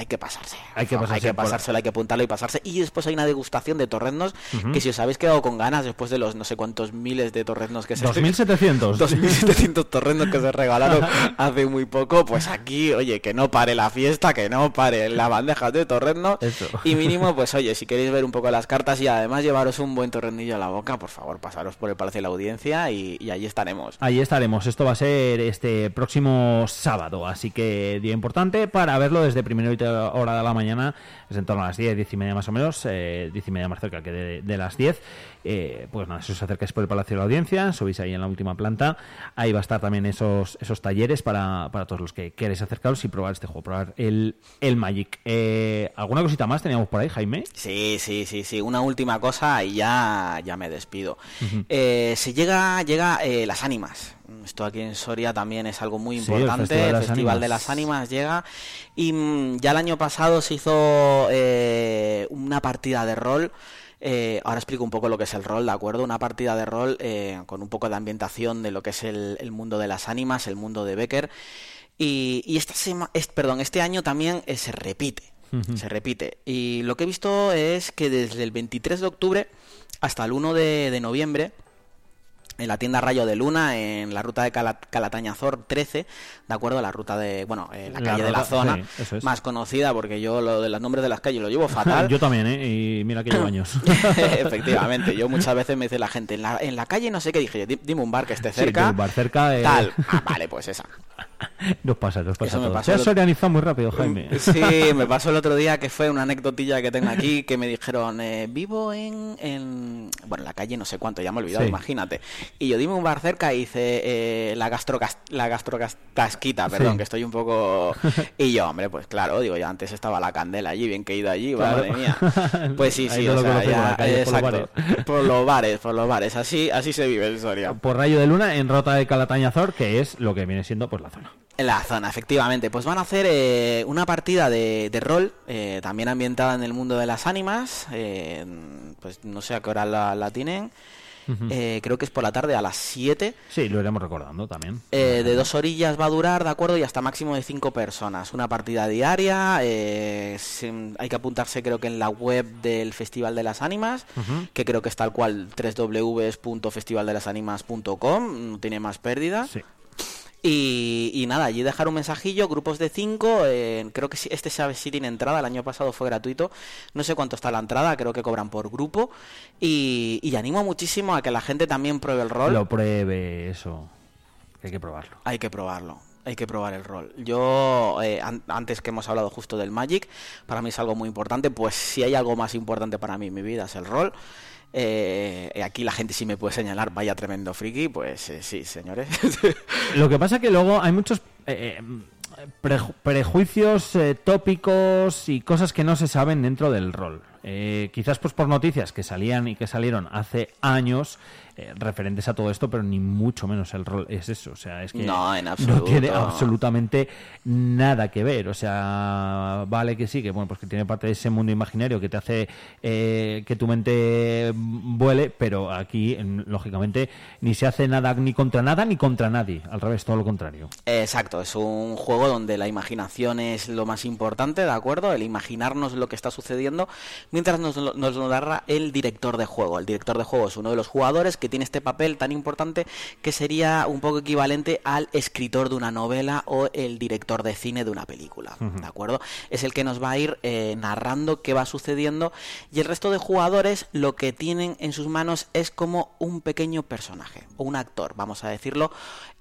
hay que pasarse. Hay que Hay pasarse que por- pasárselo, hay que apuntarlo y pasarse. Y después hay una degustación de torreznos que si os habéis quedado con ganas después de los no sé cuántos miles de torreznos que se 2700. 2.700 torreznos que se regalaron hace muy poco, pues aquí, oye, que no pare la fiesta, que no pare la bandeja de torreznos. Eso. Y mínimo, pues oye, si queréis ver un poco las cartas y además llevaros un buen torrendillo a la boca, por favor, pasaros por el Palacio de la Audiencia y, y allí estaremos. Ahí estaremos. Esto va a ser este próximo sábado, así que día importante para verlo desde primera hora de la mañana, es en torno a las 10, 10 y media más o menos, eh, 10 y media más cerca que de, de las 10. Eh, pues nada, si os acercáis por el Palacio de la Audiencia, subís ahí en la última planta, ahí va a estar también esos, esos talleres para, para todos los que queréis acercaros y probar este juego, probar el, el Magic. Eh, ¿Alguna cosita más teníamos por ahí, Jaime? Sí, sí, sí, sí. Una última cosa y ya, ya me despido. Eh, se llega, llega eh, las ánimas. Esto aquí en Soria también es algo muy Sí, el importante. Festival de el las Festival de las Ánimas llega. Y mm, ya el año pasado se hizo eh, una partida de rol. Eh, ahora explico un poco lo que es el rol, ¿de acuerdo? Una partida de rol eh, con un poco de ambientación de lo que es el, el mundo de las ánimas, el mundo de Becker. Y, y esta sema- es- perdón, este año también eh, se repite. Se repite. Y lo que he visto es que desde el 23 de octubre hasta el 1 de, de noviembre, en la tienda Rayo de Luna, en la ruta de Cala- Calatañazor 13, ¿de acuerdo? La ruta de, bueno, eh, la La calle de la zona, sí, es. más conocida, porque yo lo de los nombres de las calles lo llevo fatal. Yo también, ¿eh? Y mira que llevo años. Efectivamente, yo muchas veces me dice la gente, en la, en la calle no sé qué, dije yo, "Di- dime un bar que esté Sí, cerca. un bar cerca, eh. Tal. Ah, vale, pues esa. Nos pasa, nos pasa. El- sorianizado muy rápido, Jaime. Sí, me pasó el otro día que fue una anecdotilla que tengo aquí que me dijeron, eh, vivo en, en, bueno, en la calle no sé cuánto, ya me he olvidado, Sí. imagínate. Y yo dime un bar cerca y hice eh, la gastrocas, la gastrocasquita, perdón, Sí. que estoy un poco... Y yo, hombre, pues claro, digo, ya antes estaba la candela allí, bien que he ido allí, Claro. madre mía. Pues sí, sí, o lo sea, ya- calle, por los exacto. Por los bares, por los bares, así, así se vive en Soria. Por Rayo de Luna, en Rota de Calatañazor, que es lo que viene siendo pues la zona. En la zona, efectivamente. Pues van a hacer eh, una partida de, de rol, eh, también ambientada en el mundo de las ánimas. eh, pues no sé a qué hora la, la tienen. Eh, creo que es por la tarde a las 7. Sí, lo iremos recordando también. Eh, de dos orillas va a durar, ¿de acuerdo? Y hasta máximo de cinco personas. Una partida diaria. eh, se- hay que apuntarse, creo que en la web del Festival de las Ánimas, que creo que es tal cual, www.festivaldelasánimas.com. No tiene más pérdida. Sí. Y, y nada, allí dejar un mensajillo, grupos de cinco, eh, creo que este sabe si tiene entrada, el año pasado fue gratuito, no sé cuánto está la entrada, creo que cobran por grupo, y, y animo muchísimo a que la gente también pruebe el rol. Lo pruebe, eso. Hay que probarlo. Hay que probarlo. Hay que probar el rol. Yo, eh, an- antes que hemos hablado justo del Magic, para mí es algo muy importante. Pues si hay algo más importante para mí en mi vida es el rol. Eh, aquí la gente sí me puede señalar, vaya tremendo friki, pues eh, sí, señores. Lo que pasa que luego hay muchos eh, eh, preju- prejuicios, eh, tópicos y cosas que no se saben dentro del rol. Eh, quizás pues por noticias que salían y que salieron hace años eh, referentes a todo esto, pero ni mucho menos el rol es eso. O sea, es que No, en no tiene absolutamente nada que ver. O sea, vale que sí, que bueno, pues que tiene parte de ese mundo imaginario que te hace eh, que tu mente vuele, pero aquí, en- lógicamente, ni se hace nada ni contra nada ni contra nadie. Al revés, todo lo contrario. Exacto, es un juego donde la imaginación es lo más importante, ¿de acuerdo? El imaginarnos lo que está sucediendo mientras nos lo, nos lo narra el director de juego. El director de juego es uno de los jugadores que tiene este papel tan importante que sería un poco equivalente al escritor de una novela o el director de cine de una película, ¿de acuerdo? Es el que nos va a ir eh, narrando qué va sucediendo y el resto de jugadores lo que tienen en sus manos es como un pequeño personaje o un actor, vamos a decirlo,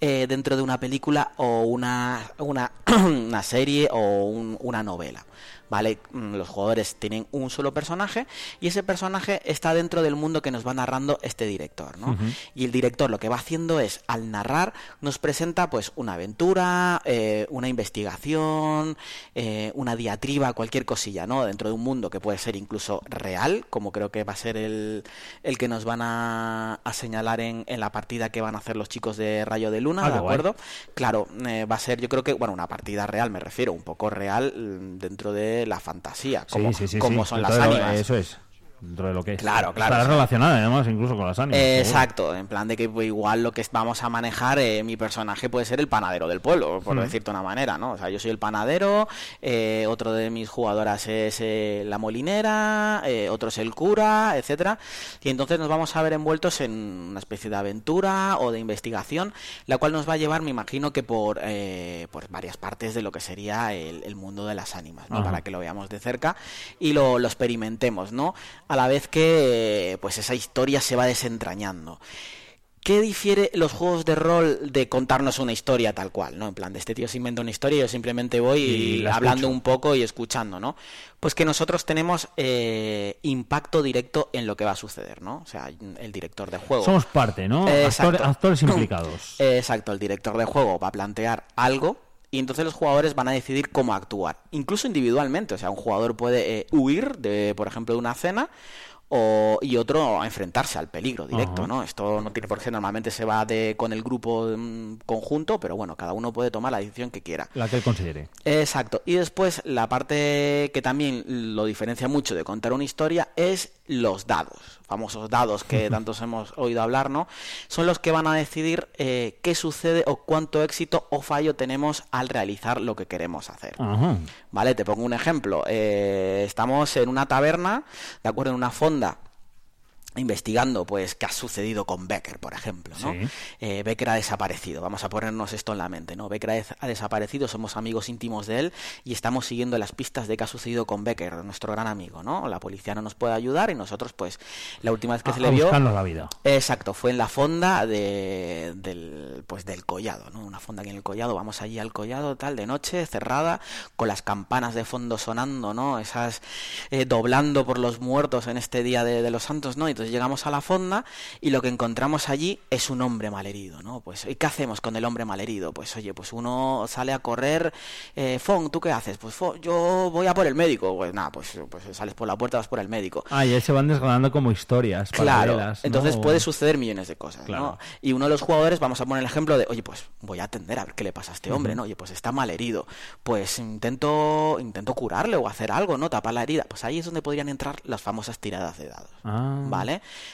eh, dentro de una película o una, una, una serie o un- una novela. ¿Vale? Mm, Los jugadores tienen un solo personaje y ese personaje está dentro del mundo que nos va narrando este director, ¿no? Y el director lo que va haciendo es, al narrar, nos presenta pues una aventura, eh, una investigación, eh, una diatriba, cualquier cosilla, ¿no? Dentro de un mundo que puede ser incluso real, como creo que va a ser el, el que nos van a, a señalar en, en la partida que van a hacer los chicos de Rayo de Luna, Ah, ¿de guay. acuerdo? Claro, eh, va a ser, yo creo que, bueno, una partida real, me refiero, un poco real mm, dentro de la fantasía, como, sí, sí, sí, como son las ánimas. Eso es. Dentro de lo que es. Claro, claro, Estará relacionada además incluso con las ánimas. Eh. Exacto, en plan de que pues, igual lo que vamos a manejar, eh, mi personaje puede ser el panadero del pueblo, por decirte una manera, ¿no? O sea, yo soy el panadero, eh, otro de mis jugadoras es eh, la molinera, otro es el cura, etcétera, y entonces nos vamos a ver envueltos en una especie de aventura o de investigación, la cual nos va a llevar, me imagino que por, eh, por varias partes de lo que sería el, el mundo de las ánimas, ¿no? Para que lo veamos de cerca y lo, lo experimentemos, ¿no? A la vez que pues esa historia se va desentrañando. ¿Qué difiere los juegos de rol de contarnos una historia tal cual, ¿no? En plan, de este tío se inventa una historia y yo simplemente voy Y hablando escucho. un poco y escuchando, ¿no? Pues que nosotros tenemos eh, impacto directo en lo que va a suceder, ¿no? O sea, el director de juego. Somos parte, ¿no? Eh, Actor- actores implicados. Eh, Exacto, el director de juego va a plantear algo y entonces los jugadores van a decidir cómo actuar, incluso individualmente. O sea, un jugador puede eh, huir de, por ejemplo, de una cena o, y otro enfrentarse al peligro directo, Ajá. ¿no? Esto no tiene por qué, normalmente se va de, con el grupo mm, conjunto, pero bueno, cada uno puede tomar la decisión que quiera. La que él considere. Exacto. Y después la parte que también lo diferencia mucho de contar una historia es los dados, famosos dados que tantos hemos oído hablar, ¿no? Son los que van a decidir eh, qué sucede o cuánto éxito o fallo tenemos al realizar lo que queremos hacer. Ajá. Vale, te pongo un ejemplo. Eh, estamos en una taberna, de acuerdo, en una fonda investigando pues qué ha sucedido con Becker, por ejemplo, ¿no? Sí. Eh, Becker ha desaparecido, vamos a ponernos esto en la mente, ¿no? Becker ha des- ha desaparecido, somos amigos íntimos de él y estamos siguiendo las pistas de qué ha sucedido con Becker, nuestro gran amigo, ¿no? La policía no nos puede ayudar y nosotros pues la última vez que A- se le vio la vida. Exacto, fue en la fonda de, del, pues del collado, ¿no? Una fonda aquí en el collado, vamos allí al collado, tal, de noche, cerrada, con las campanas de fondo sonando, ¿no? Esas eh, doblando por los muertos en este día de, de los santos, ¿no? Y Entonces llegamos a la fonda y lo que encontramos allí es un hombre malherido, ¿no? Pues, ¿y qué hacemos con el hombre malherido? Pues oye, pues uno sale a correr, eh, Fon, ¿tú qué haces? Pues Fon, yo voy a por el médico. Pues nada, pues, pues sales por la puerta, vas por el médico. Ah, y ahí se van desgranando como historias Claro, paralelas, ¿no? entonces puede suceder millones de cosas, Claro. ¿no? Y uno de los jugadores, vamos a poner el ejemplo de, oye, pues voy a atender a ver qué le pasa a este hombre, ¿no? Oye, pues está mal herido, pues intento, intento curarle o hacer algo, ¿no? Tapar la herida. Pues ahí es donde podrían entrar las famosas tiradas de dados, Ah. ¿vale?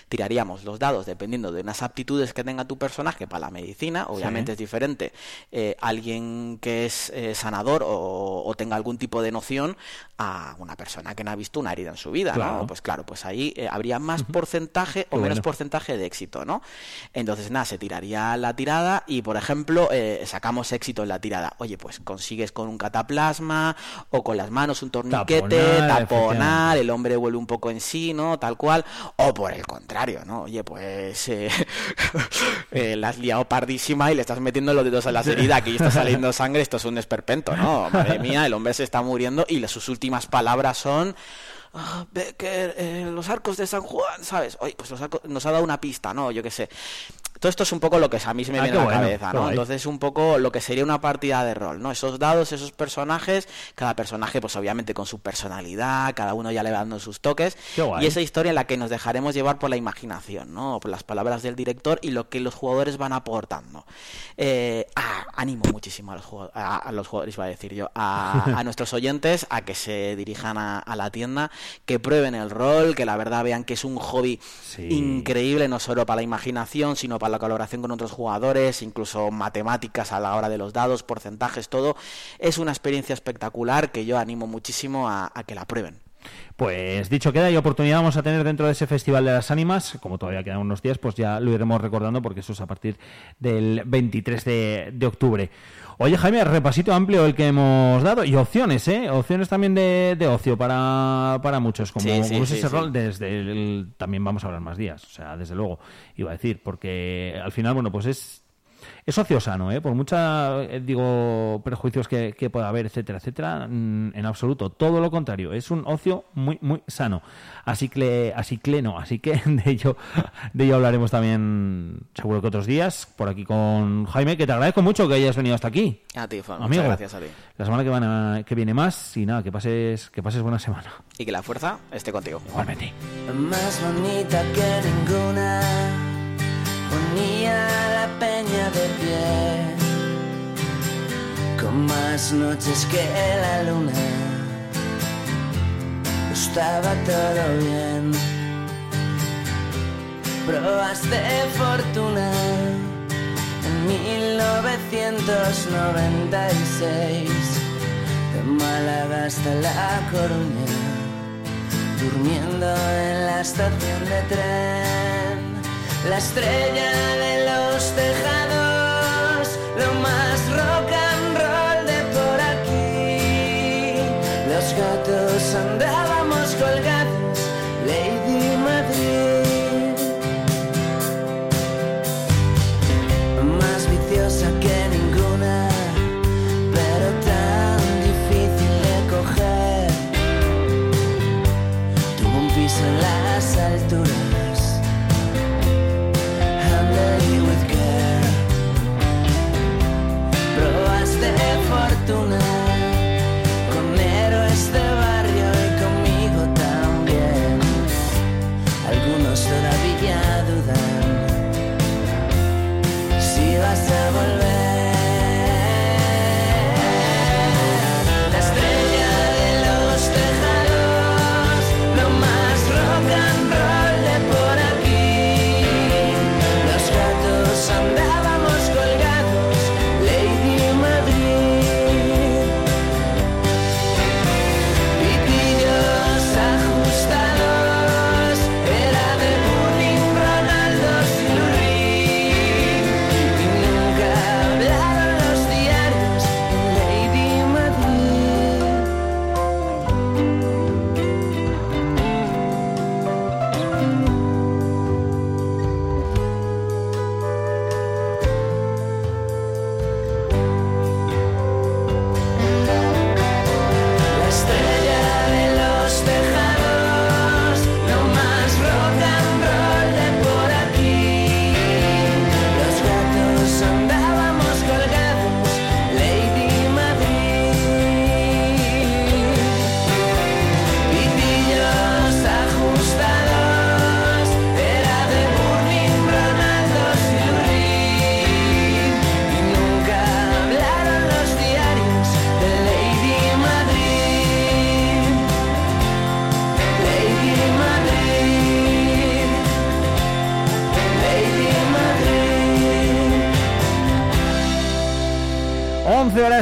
Tiraríamos los dados dependiendo de unas aptitudes que tenga tu personaje para la medicina, obviamente Sí. es diferente eh, alguien que es eh, sanador o, o tenga algún tipo de noción a una persona que no ha visto una herida en su vida, Claro. ¿no? Pues claro, pues ahí eh, habría más porcentaje o Qué menos bueno. porcentaje de éxito, ¿no? Entonces, nada, se tiraría la tirada y, por ejemplo, sacamos éxito en la tirada. Oye, pues consigues con un cataplasma o con las manos un torniquete, Taponar, el hombre vuelve un poco en sí, ¿no? Tal cual. O por el contrario, ¿no? Oye, pues eh, eh, la has liado pardísima y le estás metiendo los dedos en la herida, aquí está saliendo sangre, esto es un esperpento, ¿no? Madre mía, el hombre se está muriendo y sus últimas palabras son... "Ah, Becker, eh, los arcos de San Juan, ¿sabes? Oye, pues nos ha dado una pista, ¿no? Yo qué sé. Todo esto es un poco lo que a mí se me Ah, viene a la bueno, cabeza, ¿no? Entonces un poco lo que sería una partida de rol, ¿no? Esos dados, esos personajes, cada personaje pues obviamente con su personalidad, cada uno ya le va dando sus toques y esa historia en la que nos dejaremos llevar por la imaginación, ¿no? Por las palabras del director y lo que los jugadores van aportando. Eh, ah, animo muchísimo a los, jugadores, a, a los jugadores, iba a decir yo, a, a nuestros oyentes a que se dirijan a, a la tienda, que prueben el rol, que la verdad vean que es un hobby Sí. increíble, no solo para la imaginación, sino para la colaboración con otros jugadores, incluso matemáticas a la hora de los dados, porcentajes, todo. Es una experiencia espectacular que yo animo muchísimo a, que la prueben. Pues dicho queda y oportunidad vamos a tener dentro de ese Festival de las Ánimas, como todavía quedan unos días, pues ya lo iremos recordando porque eso es a partir del 23 de, de octubre. Oye Jaime, repasito amplio el que hemos dado y opciones, ¿eh? Opciones también de, de ocio para, para muchos, como, Sí, sí, ese rol, desde el, también vamos a hablar más días, o sea, desde luego, iba a decir, porque al final, bueno, pues es es ocio sano, ¿eh? Por mucha, eh, digo, prejuicios que, que pueda haber, etcétera, etcétera, mm, en absoluto. Todo lo contrario, es un ocio muy, muy sano. Así que, así que no, así que de ello, de ello hablaremos también, seguro que otros días, por aquí con Jaime, que te agradezco mucho que hayas venido hasta aquí. A ti, Fon, Amigo, muchas gracias a ti. La semana que, van a- que viene más y nada, que pases, que pases buena semana. Y que la fuerza esté contigo. Igualmente. más bonita que ninguna, unía la peña de pie, con más noches que la luna, estaba todo bien. Pruebas de fortuna en 1996, de Málaga hasta La Coruña durmiendo en la estación de tren, la estrella de los tejados,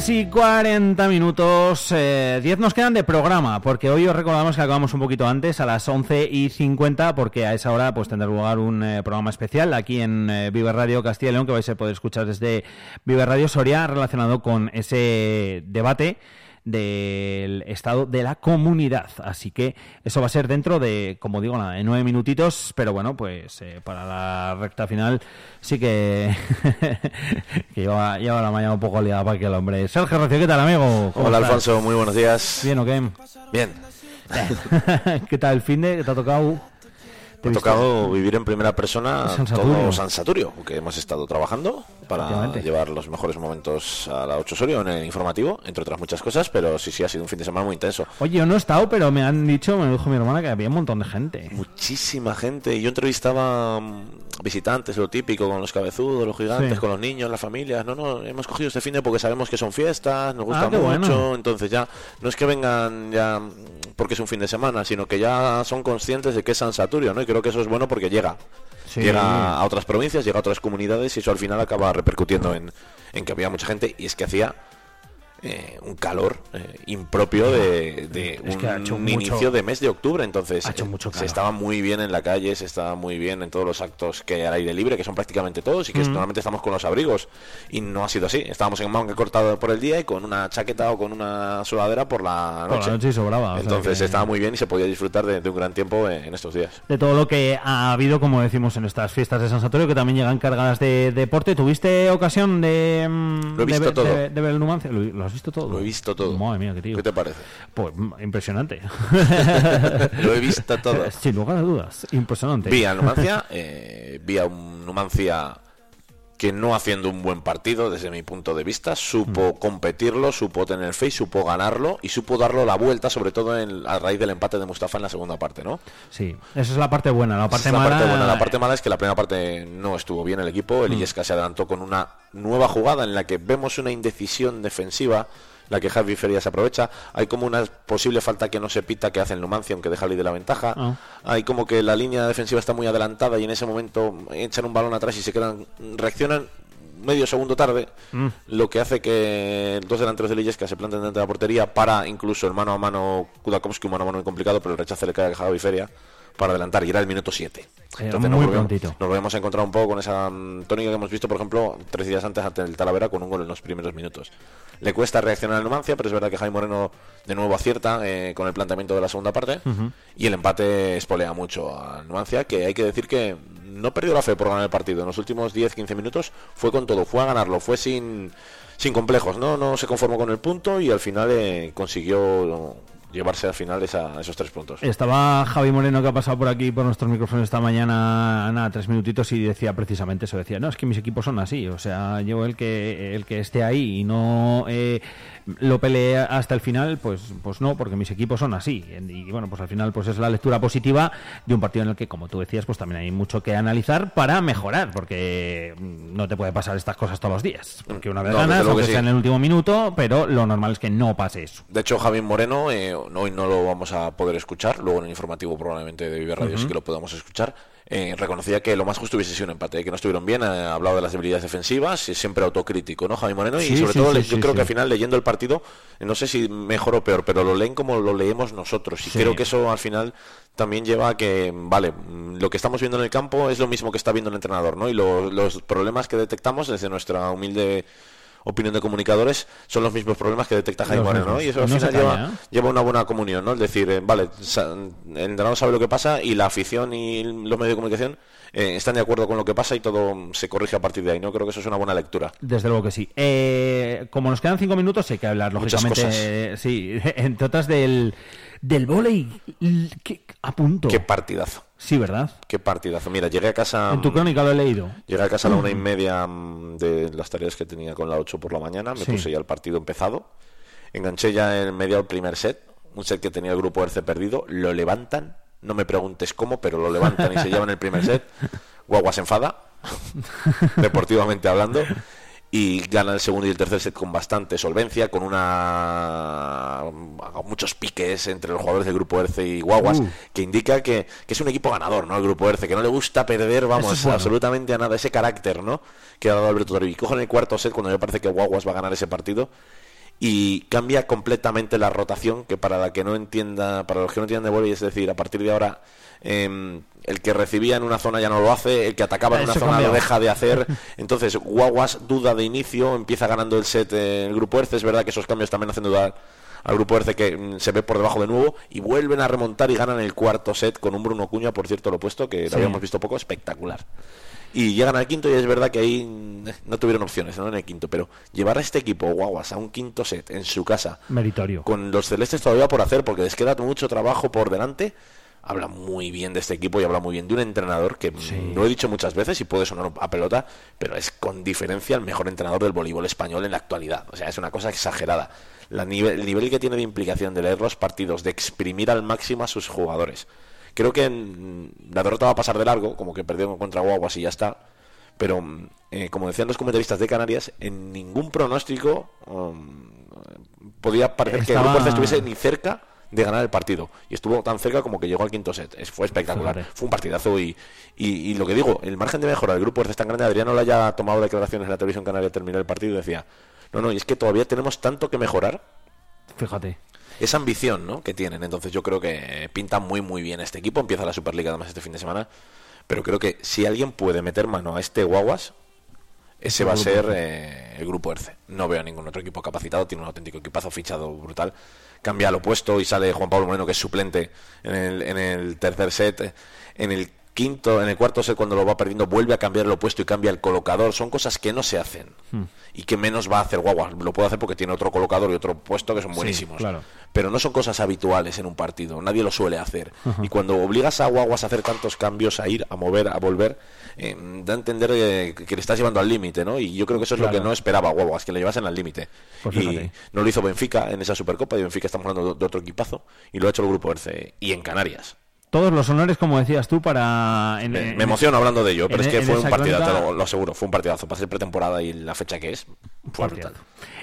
11 horas y 40 minutos. eh, 10 nos quedan de programa, porque hoy os recordamos que acabamos un poquito antes, a las 11 y 50, porque a esa hora pues tendrá lugar un eh, programa especial aquí en eh, Radio Castilla y León, que vais a poder escuchar desde Vive Radio Soria, relacionado con ese debate del estado de la comunidad. Así que eso va a ser dentro de, como digo, nada, de nueve minutitos, pero bueno, pues eh, para la recta final sí que, que lleva, lleva la mañana un poco liada para que el hombre. Sergio Recio, ¿qué tal, amigo? ¿Cómo Hola estás? Alfonso, muy buenos días. ¿Bien o qué? Bien. ¿Qué tal el fin de? ¿Te ha tocado? ¿Te ha tocado vivir en primera persona San Saturio. todo San Saturio, que hemos estado trabajando para llevar los mejores momentos a la 8 Osorio en el informativo, entre otras muchas cosas, pero sí, sí, ha sido un fin de semana muy intenso. Oye, yo no he estado, pero me han dicho, me dijo mi hermana, que había un montón de gente. Muchísima gente. Yo entrevistaba mm, visitantes, lo típico, con los cabezudos, los gigantes, Sí. con los niños, las familias. No, no, hemos cogido este fin de porque sabemos que son fiestas, nos gusta Ah, mucho. bueno. Entonces ya, no es que vengan ya mm, porque es un fin de semana, sino que ya son conscientes de que es San Saturio, ¿no? Y creo que eso es bueno porque llega. Sí. Llega a otras provincias, llega a otras comunidades y eso al final acaba repercutiendo en, en que había mucha gente y es que hacía eh, un calor eh, impropio de, un que ha hecho mucho- inicio de mes de octubre. Entonces Ha hecho eh, mucho se estaba muy bien en la calle, se estaba muy bien en todos los actos que hay al aire libre, que son prácticamente todos y que normalmente estamos con los abrigos. Y no ha sido así. Estábamos en manga cortado por el día y con una chaqueta o con una sudadera por la Por noche. la noche y sobraba, Entonces que- estaba muy bien y se podía disfrutar de, de un gran tiempo en, estos días. de todo lo que ha habido, como decimos, en estas fiestas de San Saturio, que también llegan cargadas de deporte. ¿Tuviste ocasión de, mm, Lo he de visto ver- todo. de- de ver el Numancia? ¿Lo, lo has visto todo? Lo he visto todo. Madre mía, qué tío. ¿Qué te parece? Pues mm, impresionante. Lo he visto todo. Sin lugar a dudas, impresionante. Vi a Numancia, eh, vi a un Numancia que no haciendo un buen partido desde mi punto de vista, supo competirlo, supo tener fe y supo ganarlo y supo darlo la vuelta, sobre todo en, a raíz del empate de Mustafa en la segunda parte, ¿no? Sí, esa es la parte buena. La Esa parte es la mala. parte buena. La parte mala es que la primera parte no estuvo bien el equipo. El Mm. Se adelantó con una nueva jugada en la que vemos una indecisión defensiva, la que Javi Ferias aprovecha. Hay como una posible falta que no se pita que hace el Numancia, aunque deja de la ventaja. Ah. Hay como que la línea defensiva está muy adelantada y en ese momento echan un balón atrás y se quedan, reaccionan medio segundo tarde, Mm. lo que hace que dos delanteros de Illesca se planten dentro de la portería para incluso el mano a mano Kudakovsky, un mano a mano muy complicado, pero el rechazo le cae a Javi Feria para adelantar y era el minuto 7. Era nos volvemos, nos volvemos a encontrar un poco con esa mm, tónica que hemos visto, por ejemplo, tres días antes ante el Talavera con un gol en los primeros minutos. Le cuesta reaccionar al Numancia, pero es verdad que Jaime Moreno de nuevo acierta eh, con el planteamiento de la segunda parte y el empate espolea mucho al Numancia, que hay que decir que no perdió la fe por ganar el partido. En los últimos 10-15 minutos fue con todo, fue a ganarlo, fue sin, sin complejos, ¿no? no se conformó con el punto y al final eh, consiguió llevarse al final esa- esos tres puntos. Estaba Javi Moreno que ha pasado por aquí por nuestros micrófonos esta mañana, nada, tres minutitos y decía precisamente eso, decía, no, es que mis equipos son así, o sea, yo el que el que esté ahí y no eh, lo pelee hasta el final, pues pues no, porque mis equipos son así. Y bueno, pues al final pues es la lectura positiva de un partido en el que, como tú decías, pues también hay mucho que analizar para mejorar, porque mm, no te puede pasar estas cosas todos los días, porque una vez No, ganas, aunque que sea sí. en el último minuto, pero lo normal es que no pase eso. De hecho, Javier Moreno, eh, hoy no lo vamos a poder escuchar, luego en el informativo probablemente de Vive Radio sí que lo podamos escuchar. Eh, reconocía que lo más justo hubiese sido un empate, que no estuvieron bien, ha hablado de las debilidades defensivas, y siempre autocrítico, ¿no, Javi Moreno? Sí, y sobre sí, todo, sí, yo creo que al final leyendo el partido, eh, no sé si mejor o peor, pero lo leen como lo leemos nosotros, y creo que eso al final también lleva a que, vale, mm, lo que estamos viendo en el campo es lo mismo que está viendo el entrenador, ¿no? Y lo- los problemas que detectamos desde nuestra humilde opinión de comunicadores son los mismos problemas que detecta Jaime Moreno, ¿no? Y eso al No se final lleva, ¿eh? lleva una buena comunión, ¿no? Es decir, eh, vale, el entrenador sabe lo que pasa y la afición y los medios de comunicación eh, están de acuerdo con lo que pasa y todo se corrige a partir de ahí, ¿no? Creo que eso es una buena lectura. Desde luego que sí. Eh, como nos quedan cinco minutos, hay que hablar, lógicamente, sí, entre otras del, del volei. A punto. Qué partidazo, Sí, ¿verdad? qué partidazo. Mira, llegué a casa... En tu mm, crónica lo he leído. Llegué a casa a la una y media mm, de las tareas que tenía con la 8 por la mañana. Me Sí. puse ya el partido empezado. Enganché ya en medio el primer set. Un set que tenía el grupo ERCE perdido. Lo levantan. No me preguntes cómo, pero lo levantan y se llevan el primer set. Guagua se enfada. deportivamente hablando. Y gana el segundo y el tercer set con bastante solvencia, con una muchos piques entre los jugadores del grupo Erce y Guaguas, Uh. que indica que, que es un equipo ganador, ¿no? El grupo Erce, que no le gusta perder, vamos, Eso es bueno. absolutamente a nada, ese carácter, ¿no? Que ha dado Alberto Toribí. Cogen el cuarto set cuando me parece que Guaguas va a ganar ese partido y cambia completamente la rotación que para la que no entienda para los que no entiendan de voleibol es decir a partir de ahora em, el que recibía en una zona ya no lo hace el que atacaba en una zona lo deja de hacer entonces Guaguas duda de inicio empieza ganando el set eh, el grupo Erce es verdad que esos cambios también hacen dudar al grupo Erce que mm, se ve por debajo de nuevo y vuelven a remontar y ganan el cuarto set con un Bruno Cuña por cierto lo opuesto que Sí. lo habíamos visto poco espectacular y llegan al quinto y es verdad que ahí mm, no tuvieron opciones ¿no? en el quinto pero llevar a este equipo guaguas a un quinto set en su casa Meritorio. con los celestes todavía por hacer porque les queda mucho trabajo por delante habla muy bien de este equipo y habla muy bien de un entrenador que mm, lo he dicho muchas veces y puede sonar a pelota pero es con diferencia el mejor entrenador del voleibol español en la actualidad. O sea es una cosa exagerada. La nivel, el nivel que tiene de implicación de leer los partidos de exprimir al máximo a sus jugadores. Creo que mm, la derrota va a pasar de largo como que perdieron contra Guaguas y ya está pero eh, como decían los comentaristas de Canarias en ningún pronóstico um, podía parecer que el grupo estuviese ni cerca de ganar el partido y estuvo tan cerca como que llegó al quinto set Es- fue espectacular fue un partidazo y, y, y lo que digo el margen de mejora del grupo es tan grande Adriano le haya tomado declaraciones en la televisión canaria al terminar el partido y decía no no y es que todavía tenemos tanto que mejorar Fíjate. esa ambición ¿no? que tienen. Entonces yo creo que pinta muy muy bien este equipo. Empieza la Superliga además este fin de semana. Pero creo que si alguien puede meter mano a este Guaguas, ese va a ser eh, el grupo Erce. No veo a ningún otro equipo capacitado. Tiene un auténtico equipazo fichado brutal. Cambia al opuesto y sale Juan Pablo Moreno, que es suplente en el, en el tercer set. En el quinto, en el cuarto set, cuando lo va perdiendo, vuelve a cambiar el opuesto y cambia el colocador. Son cosas que no se hacen. Hmm. Y que menos va a hacer Guaguas. Lo puede hacer porque tiene otro colocador y otro puesto que son Sí, buenísimos claro. pero no son cosas habituales en un partido, nadie lo suele hacer. Y cuando obligas a Guaguas a hacer tantos cambios, a ir, a mover, a volver, eh, da a entender que le estás llevando al límite, ¿no? Y yo creo que eso es lo que no esperaba Guaguas, que le llevasen al límite. Pues y no lo hizo Benfica en esa Supercopa, y Benfica estamos hablando de, de otro equipazo, y lo ha hecho el grupo Erce, y en Canarias. Todos los honores, como decías tú, para... en- Me, en- me emociono hablando de ello, pero es que fue un partidazo, crónica- lo, lo aseguro, fue un partidazo. Para ser pretemporada y la fecha que es, fue brutal.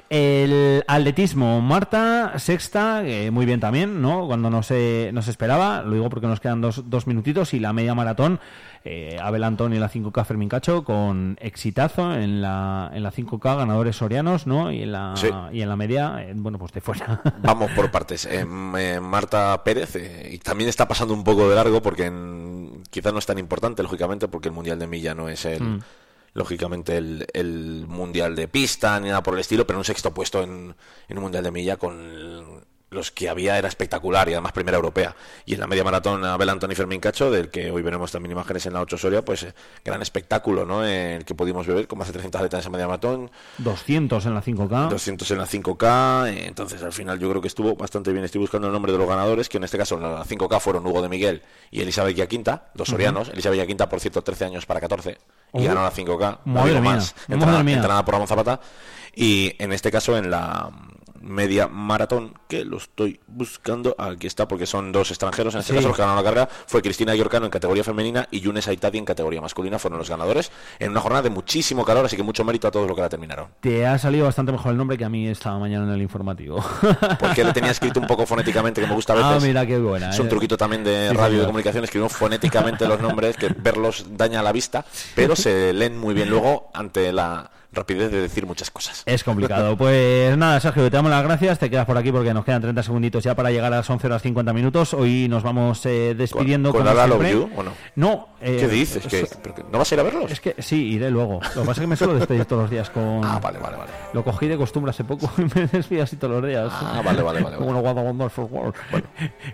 El atletismo, Marta, sexta, eh, muy bien también, ¿no? Cuando no se, no se esperaba, lo digo porque nos quedan dos, dos minutitos y la media maratón, eh, Abel Antón y la 5K Fermín Cacho con exitazo en la, en la 5K, ganadores sorianos, ¿no? Y en la, Sí. y en la media, eh, bueno, pues de fuera. Vamos por partes. Eh, eh, Marta Pérez, eh, y también está pasando un poco de largo porque en- quizás no es tan importante, lógicamente, porque el Mundial de Milla no es el, Mm. lógicamente, el, el Mundial de Pista ni nada por el estilo, pero un sexto puesto en, en un Mundial de Milla con los que había era espectacular y además primera europea. Y en la media maratón Abel Antoni Fermín Cacho, del que hoy veremos también imágenes en la 8 Soria, pues eh, gran espectáculo, ¿no? Eh, el que pudimos ver más de 300 atletas en esa media maratón, 200 en la 5K. 200 en la 5K, eh, entonces al final yo creo que estuvo bastante bien. Estoy buscando el nombre de los ganadores, que en este caso en la 5K fueron Hugo de Miguel y Elizabeth Quinta, dos sorianos. Elizabeth Quinta, por cierto, 13 años para 14, y Ujú. ganó la 5K, no Madre mía, más, madre entrenada, mía. entrenada por Ramón Zapata. Y en este caso en la media maratón, que lo estoy buscando, aquí está, porque son dos extranjeros, en este Sí. caso los que ganaron la carrera, fue Cristina Giorcano en categoría femenina y Yunes Aitadi en categoría masculina, fueron los ganadores, en una jornada de muchísimo calor, así que mucho mérito a todos los que la terminaron. Te ha salido bastante mejor el nombre que a mí esta mañana en el informativo. Porque le tenía escrito un poco fonéticamente, que me gusta a veces. Ah, mira qué buena. Es un eh. truquito también de Sí, radio y de comunicación, escribimos fonéticamente los nombres, que verlos daña la vista, pero se leen muy bien luego ante la rapidez de decir muchas cosas. Es complicado. Pues nada, Sergio, te damos las gracias. Te quedas por aquí porque nos quedan 30 segunditos ya para llegar a las 11 horas 50 minutos. Hoy nos vamos eh, despidiendo ¿Con como I Love siempre. You o no? No. eh, ¿Qué dices? ¿Que- es- pero que ¿No vas a ir a verlos? Es que sí, iré luego. Lo que pasa es que me suelo despedir todos los días con... Ah, vale, vale, vale. Lo cogí de costumbre hace poco y me despido así todos los días. Ah, vale, vale, vale, Como a Wonderful World.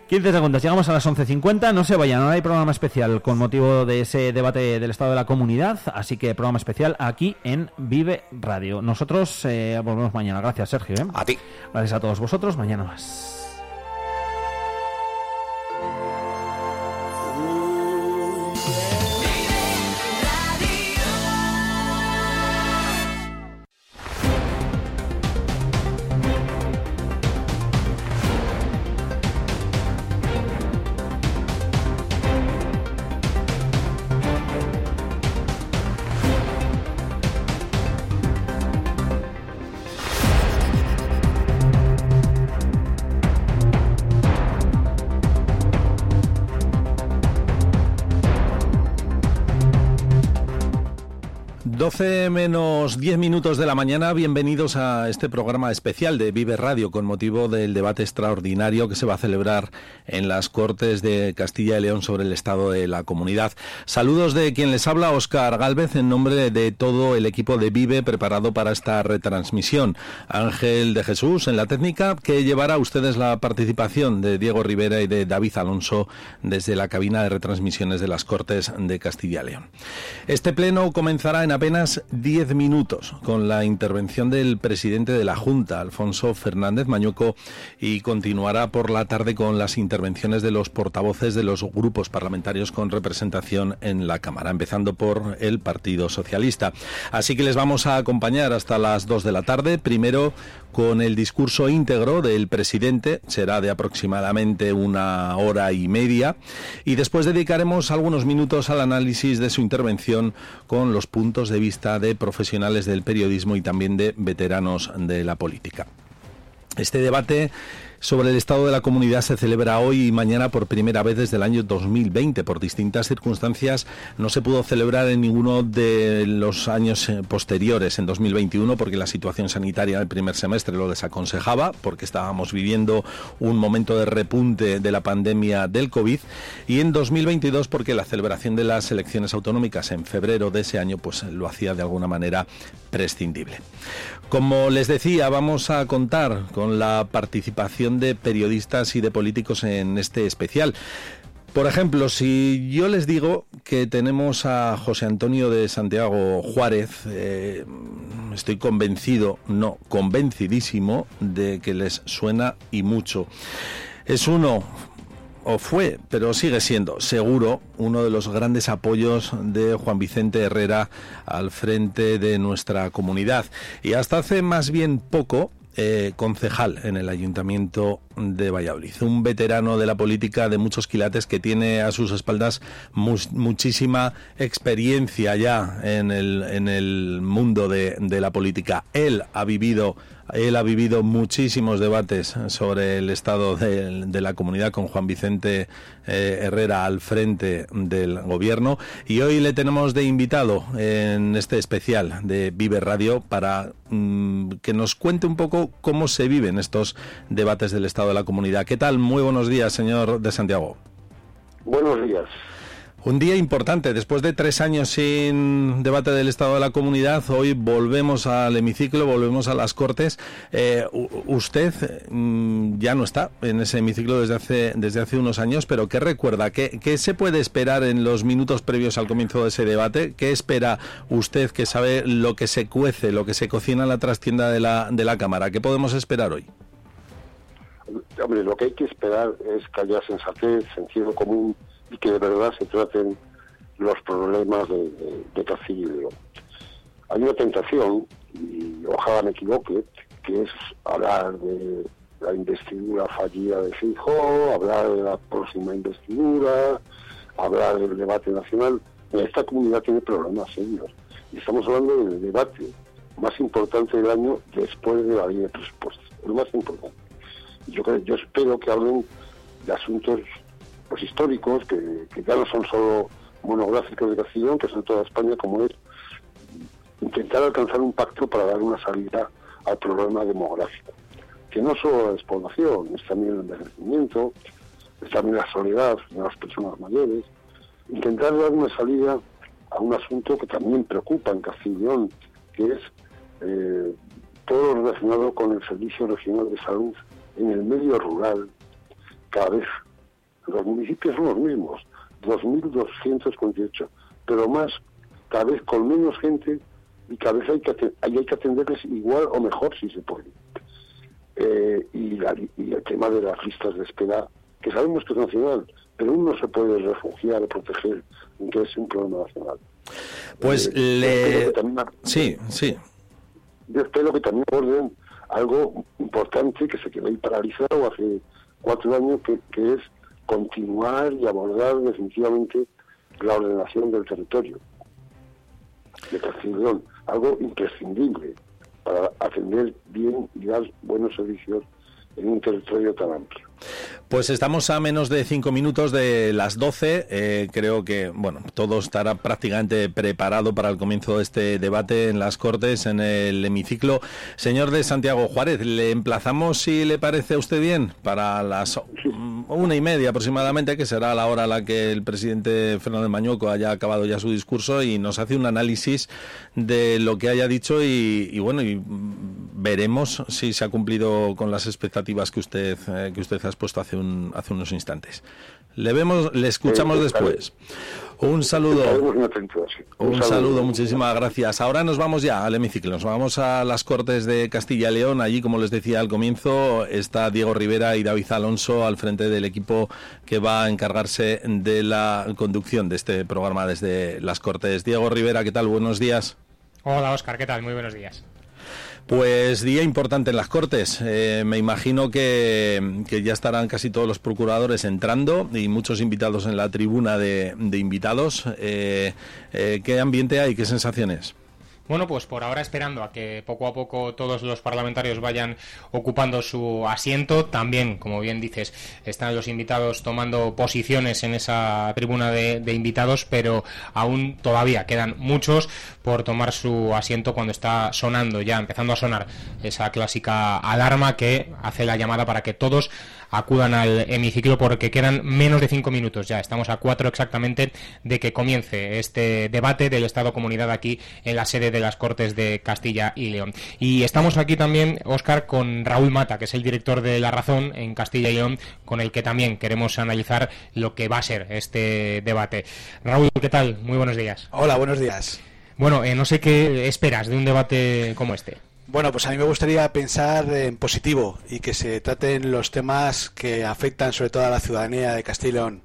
15 segundos, llegamos a las 11.50. No se vayan, ahora hay programa especial con motivo de ese debate del estado de la comunidad. Así que programa especial aquí en Vive Radio. Nosotros eh, volvemos mañana. Gracias, Sergio. ¿eh? A ti. Gracias a todos vosotros. Mañana más. 12 menos 10 minutos de la mañana, bienvenidos a este programa especial de Vive Radio con motivo del debate extraordinario que se va a celebrar en las Cortes de Castilla y León sobre el estado de la comunidad. Saludos de quien les habla, Óscar Galvez, en nombre de todo el equipo de Vive preparado para esta retransmisión. Ángel de Jesús en la técnica que llevará a ustedes la participación de Diego Rivera y de David Alonso desde la cabina de retransmisiones de las Cortes de Castilla y León. Este pleno comenzará en apenas 10 minutos con la intervención del presidente de la Junta, Alfonso Fernández Mañuco, y continuará por la tarde con las intervenciones de los portavoces de los grupos parlamentarios con representación en la Cámara, empezando por el Partido Socialista. Así que les vamos a acompañar hasta las 2 de la tarde, primero con el discurso íntegro del presidente, será de aproximadamente una hora y media, y después dedicaremos algunos minutos al análisis de su intervención con los puntos de vista de profesionales del periodismo y también de veteranos de la política. Este debate sobre el estado de la comunidad se celebra hoy y mañana por primera vez desde el año 2020. Por distintas circunstancias no se pudo celebrar en ninguno de los años eh, posteriores, en 2021, porque la situación sanitaria del primer semestre lo desaconsejaba, porque estábamos viviendo un momento de repunte de la pandemia del COVID, y en 2022 porque la celebración de las elecciones autonómicas en febrero de ese año pues lo hacía de alguna manera prescindible. Como les decía, vamos a contar con la participación de periodistas y de políticos en este especial. Por ejemplo, si yo les digo que tenemos a José Antonio de Santiago Juárez, eh, estoy convencido, no, convencidísimo de que les suena y mucho. Es uno o fue, pero sigue siendo seguro uno de los grandes apoyos de Juan Vicente Herrera al frente de nuestra comunidad. Y hasta hace más bien poco eh, concejal en el Ayuntamiento de Valladolid. Un veterano de la política de muchos quilates que tiene a sus espaldas muchísima experiencia ya en el, en el mundo de, de la política. Él ha vivido él ha vivido muchísimos debates sobre el estado de, la comunidad con Juan Vicente eh, Herrera al frente del gobierno y hoy le tenemos de invitado en este especial de Vive Radio para mm, que nos cuente un poco cómo se viven estos debates del estado de la comunidad. ¿Qué tal? Muy buenos días, señor de Santiago. Buenos días. Un día importante, después de tres años sin debate del Estado de la Comunidad, hoy volvemos al hemiciclo, volvemos a las Cortes. Eh, usted mm, ya no está en ese hemiciclo desde hace, desde hace unos años, pero ¿qué recuerda? ¿Qué, ¿Qué se puede esperar en los minutos previos al comienzo de ese debate? ¿Qué espera usted que sabe lo que se cuece, lo que se cocina en la trastienda de la, de la Cámara? ¿Qué podemos esperar hoy? Hombre, lo que hay que esperar es que haya sensatez, sentido común y que de verdad se traten los problemas de, de, León. Hay una tentación, y ojalá me equivoque, que es hablar de la investidura fallida de Fijo, hablar de la próxima investidura, hablar del debate nacional. Esta comunidad tiene problemas serios. Y estamos hablando del debate más importante del año después de la ley de presupuestos. Lo más importante. Yo, yo espero que hablen de asuntos pues históricos, que, ya no son solo monográficos de Castellón, que son toda España, como es intentar alcanzar un pacto para dar una salida al problema demográfico, que no solo es población, es también el envejecimiento, es también la soledad de las personas mayores, intentar dar una salida a un asunto que también preocupa en Castellón, que es eh, todo relacionado con el Servicio Regional de Salud en el medio rural, cada vez los municipios son los mismos, 2.248, pero más, cada vez con menos gente y cada vez hay que, hay que atenderles igual o mejor si se puede. Eh, y, el tema de las listas de espera, que sabemos que es nacional, pero uno se puede refugiar o proteger que es un problema nacional. Pues eh, le... sí, sí. Yo espero que también orden algo importante que se quedó ahí paralizado hace cuatro años, que, que es continuar y abordar definitivamente la ordenación del territorio de Castilla algo imprescindible para atender bien y dar buenos servicios en un territorio tan amplio. Pues estamos a menos de cinco minutos de las 12. Eh, creo que bueno, todo estará prácticamente preparado para el comienzo de este debate en las Cortes, en el hemiciclo. Señor de Santiago Juárez, le emplazamos, si le parece a usted bien, para las una y media aproximadamente, que será la hora a la que el presidente Fernández Mañueco haya acabado ya su discurso y nos hace un análisis de lo que haya dicho y, y bueno, y veremos si se ha cumplido con las expectativas que usted eh, que usted ha expuesto hace un, hace unos instantes. Le vemos, le escuchamos después. Un saludo. Un saludo, muchísimas gracias. Ahora nos vamos ya al hemiciclo, nos vamos a las Cortes de Castilla y León. Allí, como les decía al comienzo, está Diego Rivera y David Alonso al frente del equipo que va a encargarse de la conducción de este programa desde las Cortes. Diego Rivera, ¿qué tal? Buenos días. Hola, Oscar, ¿qué tal? Muy buenos días. Pues día importante en las Cortes. Eh, me imagino que, que, ya estarán casi todos los procuradores entrando y muchos invitados en la tribuna de, invitados. Eh, eh, ¿Qué ambiente hay? ¿Qué sensaciones? Bueno, pues por ahora esperando a que poco a poco todos los parlamentarios vayan ocupando su asiento. También, como bien dices, están los invitados tomando posiciones en esa tribuna de, invitados, pero aún todavía quedan muchos por tomar su asiento cuando está sonando ya, empezando a sonar esa clásica alarma que hace la llamada para que todos acudan al hemiciclo porque quedan menos de cinco minutos ya. Estamos a cuatro exactamente de que comience este debate del Estado Comunidad aquí en la sede de las Cortes de Castilla y León. Y estamos aquí también, Óscar, con Raúl Mata, que es el director de La Razón en Castilla y León, con el que también queremos analizar lo que va a ser este debate. Raúl, ¿qué tal? Muy buenos días. Hola, buenos días. Bueno, eh, no sé qué esperas de un debate como este. Bueno, pues a mí me gustaría pensar en positivo y que se traten los temas que afectan sobre todo a la ciudadanía de Castilla y León.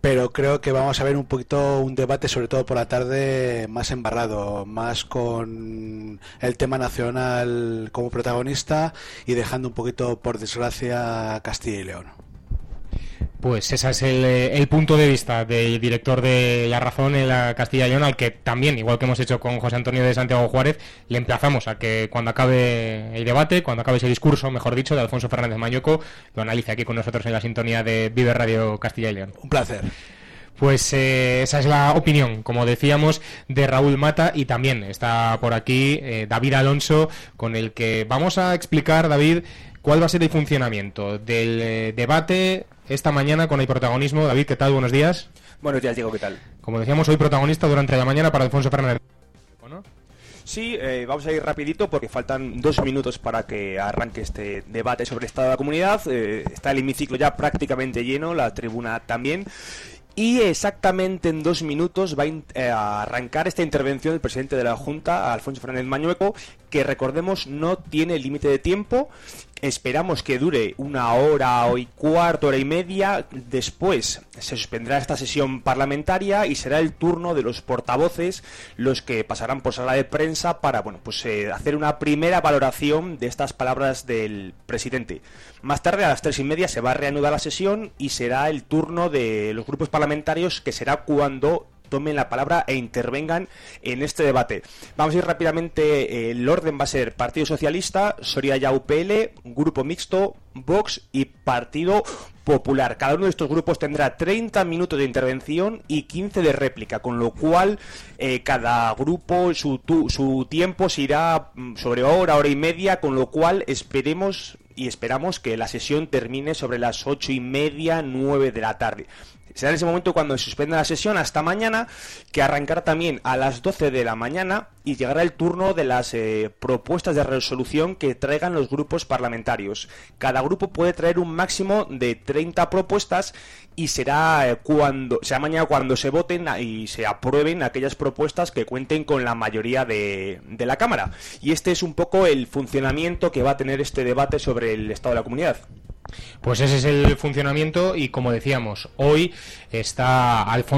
Pero creo que vamos a ver un poquito un debate, sobre todo por la tarde, más embarrado, más con el tema nacional como protagonista y dejando un poquito, por desgracia, Castilla y León. Pues ese es el, el, punto de vista del director de La Razón en la Castilla y León, al que también, igual que hemos hecho con José Antonio de Santiago Juárez, le emplazamos a que cuando acabe el debate, cuando acabe ese discurso, mejor dicho, de Alfonso Fernández Mañueco, lo analice aquí con nosotros en la sintonía de Vive Radio Castilla y León. Un placer. Pues eh, esa es la opinión, como decíamos, de Raúl Mata y también está por aquí eh, David Alonso, con el que vamos a explicar, David, cuál va a ser el funcionamiento del eh, debate esta mañana con el protagonismo. David, ¿qué tal? Buenos días. Buenos días, Diego, ¿qué tal? Como decíamos, hoy protagonista durante la mañana para Alfonso Fernández. ¿no? Sí, eh, vamos a ir rapidito porque faltan dos minutos para que arranque este debate sobre el estado de la comunidad. Eh, está el hemiciclo ya prácticamente lleno, la tribuna también. Y exactamente en dos minutos va a arrancar esta intervención del presidente de la Junta, Alfonso Fernández Mañueco, que recordemos no tiene límite de tiempo. Esperamos que dure una hora o y cuarto, hora y media. Después se suspendrá esta sesión parlamentaria y será el turno de los portavoces los que pasarán por sala de prensa para bueno, pues, eh, hacer una primera valoración de estas palabras del presidente. Más tarde, a las tres y media, se va a reanudar la sesión y será el turno de los grupos parlamentarios que será cuando tomen la palabra e intervengan en este debate. Vamos a ir rápidamente, el orden va a ser Partido Socialista, Soria ya UPL, Grupo Mixto, Vox y Partido Popular. Cada uno de estos grupos tendrá 30 minutos de intervención y 15 de réplica, con lo cual eh, cada grupo, su, tu, su tiempo se irá sobre hora, hora y media, con lo cual esperemos y esperamos que la sesión termine sobre las ocho y media, nueve de la tarde. Será en ese momento cuando se suspenda la sesión hasta mañana, que arrancará también a las 12 de la mañana y llegará el turno de las eh, propuestas de resolución que traigan los grupos parlamentarios. Cada grupo puede traer un máximo de 30 propuestas y será eh, cuando será mañana cuando se voten y se aprueben aquellas propuestas que cuenten con la mayoría de, de la Cámara. Y este es un poco el funcionamiento que va a tener este debate sobre el estado de la comunidad. Pues ese es el funcionamiento y como decíamos, hoy está Alfonso